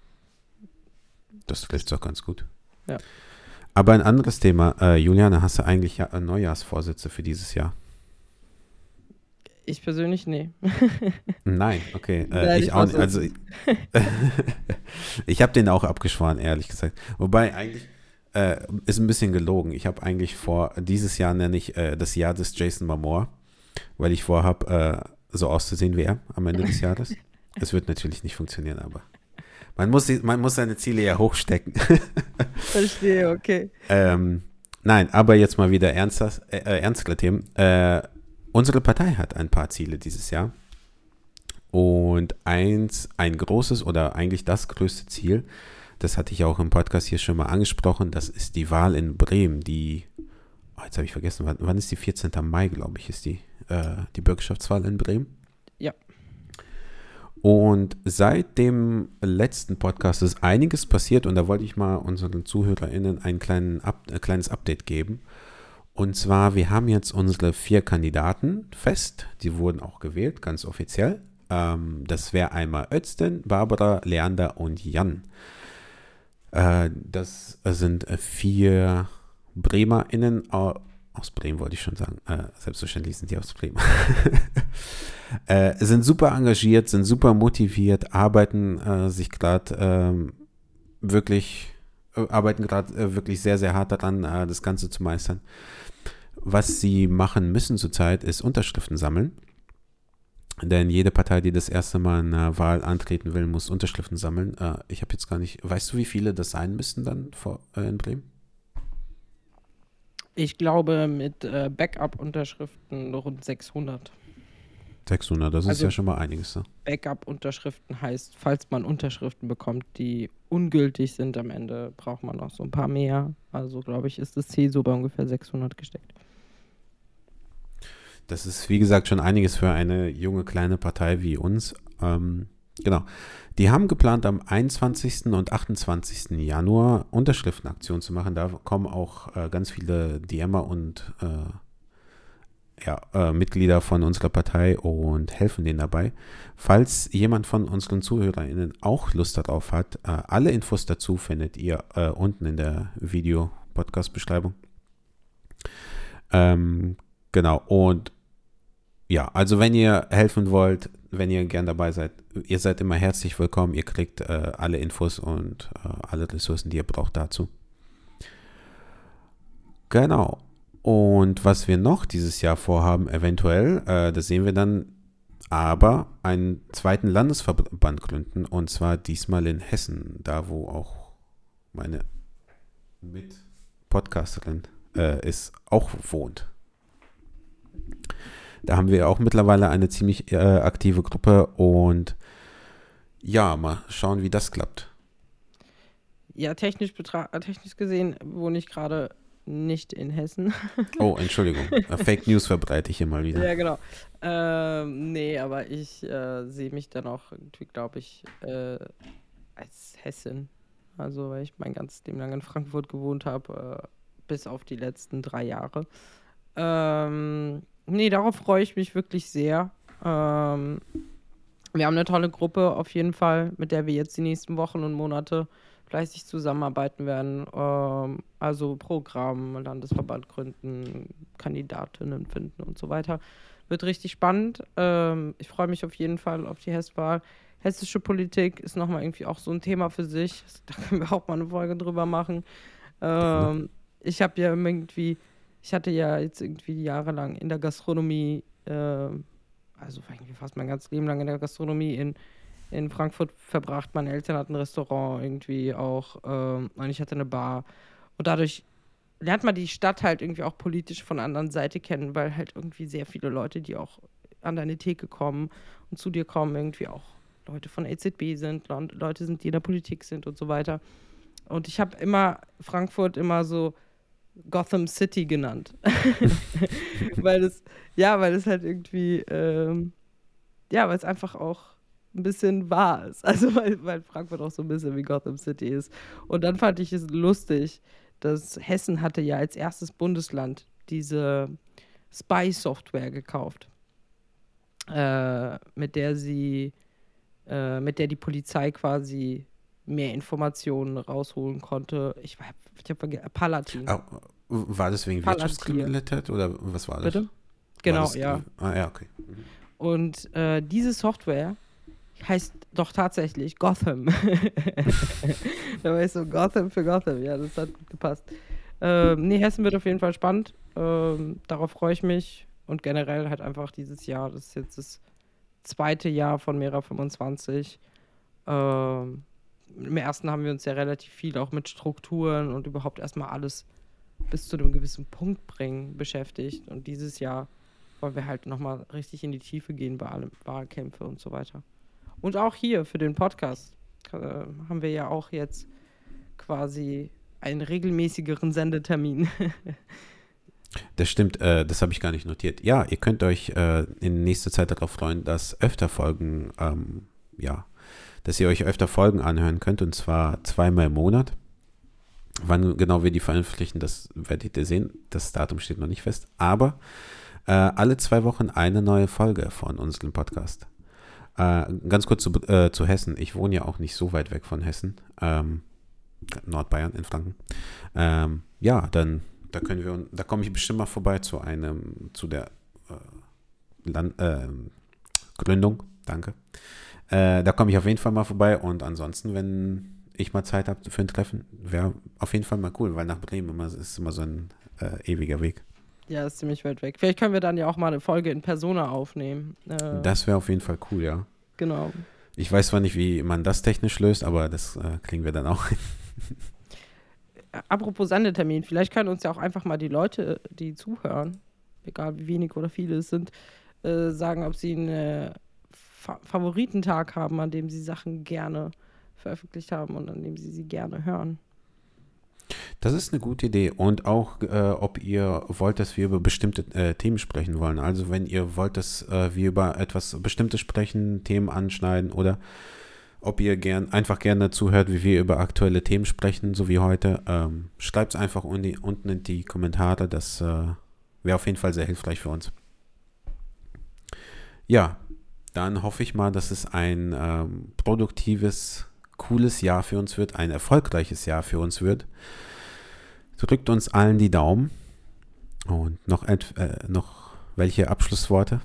Speaker 1: Das trifft auch ganz gut.
Speaker 2: Ja.
Speaker 1: Aber ein anderes Thema, äh, Juliane, hast du eigentlich ja, äh, Neujahrsvorsätze für dieses Jahr?
Speaker 2: Ich persönlich, nee.
Speaker 1: Nein, okay. Äh, ich
Speaker 2: ich
Speaker 1: auch nicht. Also, ich habe den auch abgeschworen, ehrlich gesagt. Wobei eigentlich äh, ist ein bisschen gelogen. Ich habe eigentlich vor, dieses Jahr nenne ich äh, das Jahr des Jason Momoa, weil ich vorhabe, äh, so auszusehen wie er am Ende des Jahres. Es wird natürlich nicht funktionieren, aber man muss, man muss seine Ziele ja hochstecken.
Speaker 2: Verstehe, okay.
Speaker 1: Ähm, nein, aber jetzt mal wieder ernster, äh, äh, ernstere Themen. Äh, unsere Partei hat ein paar Ziele dieses Jahr. Und eins, ein großes oder eigentlich das größte Ziel, das hatte ich auch im Podcast hier schon mal angesprochen, das ist die Wahl in Bremen. Die, oh, jetzt habe ich vergessen, wann, wann ist die? 14. Mai, glaube ich, ist die, äh, die Bürgerschaftswahl in Bremen. Und seit dem letzten Podcast ist einiges passiert und da wollte ich mal unseren ZuhörerInnen ein äh, kleines Update geben. Und zwar, wir haben jetzt unsere vier Kandidaten fest. Die wurden auch gewählt, ganz offiziell. Ähm, das wäre einmal Özden, Barbara, Leander und Jan. Äh, das sind äh, vier BremerInnen au- aus Bremen, wollte ich schon sagen. Äh, selbstverständlich sind die aus Bremen. äh, sind super engagiert, sind super motiviert, arbeiten äh, sich gerade ähm, wirklich, äh, arbeiten gerade äh, wirklich sehr, sehr hart daran, äh, das Ganze zu meistern. Was sie machen müssen zurzeit, ist Unterschriften sammeln. Denn jede Partei, die das erste Mal in einer Wahl antreten will, muss Unterschriften sammeln. Ich habe jetzt gar nicht, weißt du, wie viele das sein müssten dann vor, in Bremen?
Speaker 2: Ich glaube, mit äh, Backup-Unterschriften rund 600.
Speaker 1: 600, das ist
Speaker 2: Also-
Speaker 1: ja schon mal einiges. Ne?
Speaker 2: Backup-Unterschriften heißt, falls man Unterschriften bekommt, die ungültig sind am Ende, braucht man noch so ein paar mehr. Also, glaube ich, ist das Ziel so bei ungefähr 600 gesteckt.
Speaker 1: Das ist, wie gesagt, schon einiges für eine junge kleine Partei wie uns. Ähm, genau. Die haben geplant, am 21. und 28. Januar Unterschriftenaktion zu machen. Da kommen auch äh, ganz viele DMer und äh, ja, äh, Mitglieder von unserer Partei und helfen denen dabei. Falls jemand von unseren ZuhörerInnen auch Lust darauf hat, äh, alle Infos dazu findet ihr äh, unten in der Video-Podcast-Beschreibung. Ähm, genau, und ja, also wenn ihr helfen wollt, wenn ihr gern dabei seid, ihr seid immer herzlich willkommen. Ihr kriegt äh, alle Infos und äh, alle Ressourcen, die ihr braucht dazu. Genau. Und was wir noch dieses Jahr vorhaben, eventuell, äh, das sehen wir dann, aber einen zweiten Landesverband gründen und zwar diesmal in Hessen, da wo auch meine Mit-Podcasterin äh, ist, auch wohnt. Da haben wir auch mittlerweile eine ziemlich äh, aktive Gruppe und ja, mal schauen, wie das klappt.
Speaker 2: Ja, technisch, äh, technisch gesehen wohne ich gerade nicht in Hessen.
Speaker 1: Oh, Entschuldigung. Äh, Fake News verbreite ich hier mal wieder.
Speaker 2: Ja, genau. Ähm, nee, aber ich äh, sehe mich dann auch irgendwie, glaube ich, äh, als Hessin. Also, weil ich mein ganzes Leben lang in Frankfurt gewohnt habe, äh, bis auf die letzten drei Jahre. Ähm, nee, darauf freue ich mich wirklich sehr. Ähm, wir haben eine tolle Gruppe auf jeden Fall, mit der wir jetzt die nächsten Wochen und Monate fleißig zusammenarbeiten werden. Ähm, also Programm, Landesverband gründen, Kandidatinnen finden und so weiter. Wird richtig spannend. Ähm, ich freue mich auf jeden Fall auf die Hesswahl. Hessische Politik ist nochmal irgendwie auch so ein Thema für sich. Da können wir auch mal eine Folge drüber machen. Ähm, ich habe ja irgendwie, ich hatte ja jetzt irgendwie jahrelang in der Gastronomie, äh, also fast mein ganzes Leben lang in der Gastronomie in, in Frankfurt verbracht. Meine Eltern hatten ein Restaurant irgendwie auch ähm, und ich hatte eine Bar. Und dadurch lernt man die Stadt halt irgendwie auch politisch von der anderen Seite kennen, weil halt irgendwie sehr viele Leute, die auch an deine Theke kommen und zu dir kommen, irgendwie auch Leute von EZB sind, Leute sind, die in der Politik sind und so weiter. Und ich habe immer Frankfurt immer so Gotham City genannt. weil es, ja, weil es halt irgendwie, ähm, ja, weil es einfach auch ein bisschen wahr ist. Also weil, weil Frankfurt auch so ein bisschen wie Gotham City ist. Und dann fand ich es lustig, dass Hessen hatte ja als erstes Bundesland diese Spy-Software gekauft, äh, mit der sie, äh, mit der die Polizei quasi mehr Informationen rausholen konnte. Ich, ich habe vergessen, Palatin.
Speaker 1: Oh, war das wegen
Speaker 2: Palantir.
Speaker 1: Wirtschaftskriminalität oder was war das?
Speaker 2: Bitte? Genau,
Speaker 1: das,
Speaker 2: ja.
Speaker 1: Ah, ja, okay. Mhm.
Speaker 2: Und äh, diese Software heißt doch tatsächlich Gotham. da war ich so, Gotham für Gotham. Ja, das hat gut gepasst. Ähm, nee, Hessen wird auf jeden Fall spannend. Ähm, darauf freue ich mich. Und generell halt einfach dieses Jahr, das ist jetzt das zweite Jahr von Mera 25. Ähm, Im ersten haben wir uns ja relativ viel auch mit Strukturen und überhaupt erstmal alles bis zu einem gewissen Punkt bringen beschäftigt. Und dieses Jahr wollen wir halt nochmal richtig in die Tiefe gehen bei allem Wahlkämpfe und so weiter. Und auch hier für den Podcast äh, haben wir ja auch jetzt quasi einen regelmäßigeren Sendetermin.
Speaker 1: Das stimmt, äh, das habe ich gar nicht notiert. Ja, ihr könnt euch äh, in nächster Zeit darauf freuen, dass öfter Folgen, ähm, ja, dass ihr euch öfter Folgen anhören könnt und zwar zweimal im Monat. Wann genau wir die veröffentlichen, das werdet ihr sehen. Das Datum steht noch nicht fest. Aber äh, alle zwei Wochen eine neue Folge von unserem Podcast. Äh, ganz kurz zu, äh, zu, Hessen. Ich wohne ja auch nicht so weit weg von Hessen. Ähm, Nordbayern in Franken. Ähm, ja, dann da können wir, da komme ich bestimmt mal vorbei zu einem, zu der äh, Land, Gründung. Danke. Äh, da komme ich auf jeden Fall mal vorbei und ansonsten, wenn ich mal Zeit habe für ein Treffen, wäre auf jeden Fall mal cool, weil nach Bremen immer, ist immer so ein äh, ewiger Weg.
Speaker 2: Ja, ist ziemlich weit weg. Vielleicht können wir dann ja auch mal eine Folge in Persona aufnehmen.
Speaker 1: Äh, das wäre auf jeden Fall cool, ja.
Speaker 2: Genau.
Speaker 1: Ich weiß zwar nicht, wie man das technisch löst, aber das äh, kriegen wir dann auch hin.
Speaker 2: Apropos Sendetermin, vielleicht können uns ja auch einfach mal die Leute, die zuhören, egal wie wenig oder viele es sind, äh, sagen, ob sie einen äh, Fa Favoritentag haben, an dem sie Sachen gerne veröffentlicht haben und an dem sie sie gerne hören.
Speaker 1: Das ist eine gute Idee. Und auch, äh, ob ihr wollt, dass wir über bestimmte äh, Themen sprechen wollen. Also wenn ihr wollt, dass äh, wir über etwas Bestimmtes sprechen, Themen anschneiden oder ob ihr gern, einfach gerne zuhört, wie wir über aktuelle Themen sprechen, so wie heute, ähm, schreibt es einfach unten, unten in die Kommentare. Das äh, wäre auf jeden Fall sehr hilfreich für uns. Ja, dann hoffe ich mal, dass es ein ähm, produktives cooles Jahr für uns wird, ein erfolgreiches Jahr für uns wird. Drückt uns allen die Daumen. Und noch, äh, noch welche Abschlussworte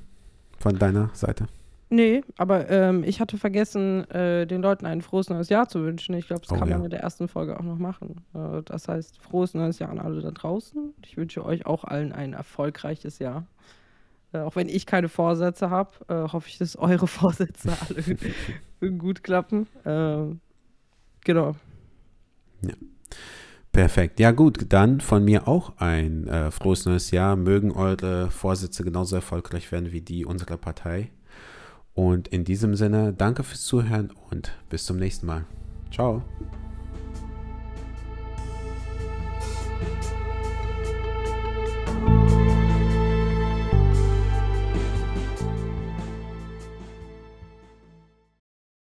Speaker 1: von deiner Seite?
Speaker 2: Nee, aber ähm, ich hatte vergessen, äh, den Leuten ein frohes neues Jahr zu wünschen. Ich glaube, das oh, kann man ja. in der ersten Folge auch noch machen. Äh, das heißt, frohes neues Jahr an alle da draußen. Ich wünsche euch auch allen ein erfolgreiches Jahr. Äh, auch wenn ich keine Vorsätze habe, äh, hoffe ich, dass eure Vorsätze alle gut klappen. Ähm, genau.
Speaker 1: Ja. Perfekt. Ja gut, dann von mir auch ein äh, frohes neues Jahr. Mögen eure Vorsätze genauso erfolgreich werden wie die unserer Partei. Und in diesem Sinne, danke fürs Zuhören und bis zum nächsten Mal. Ciao.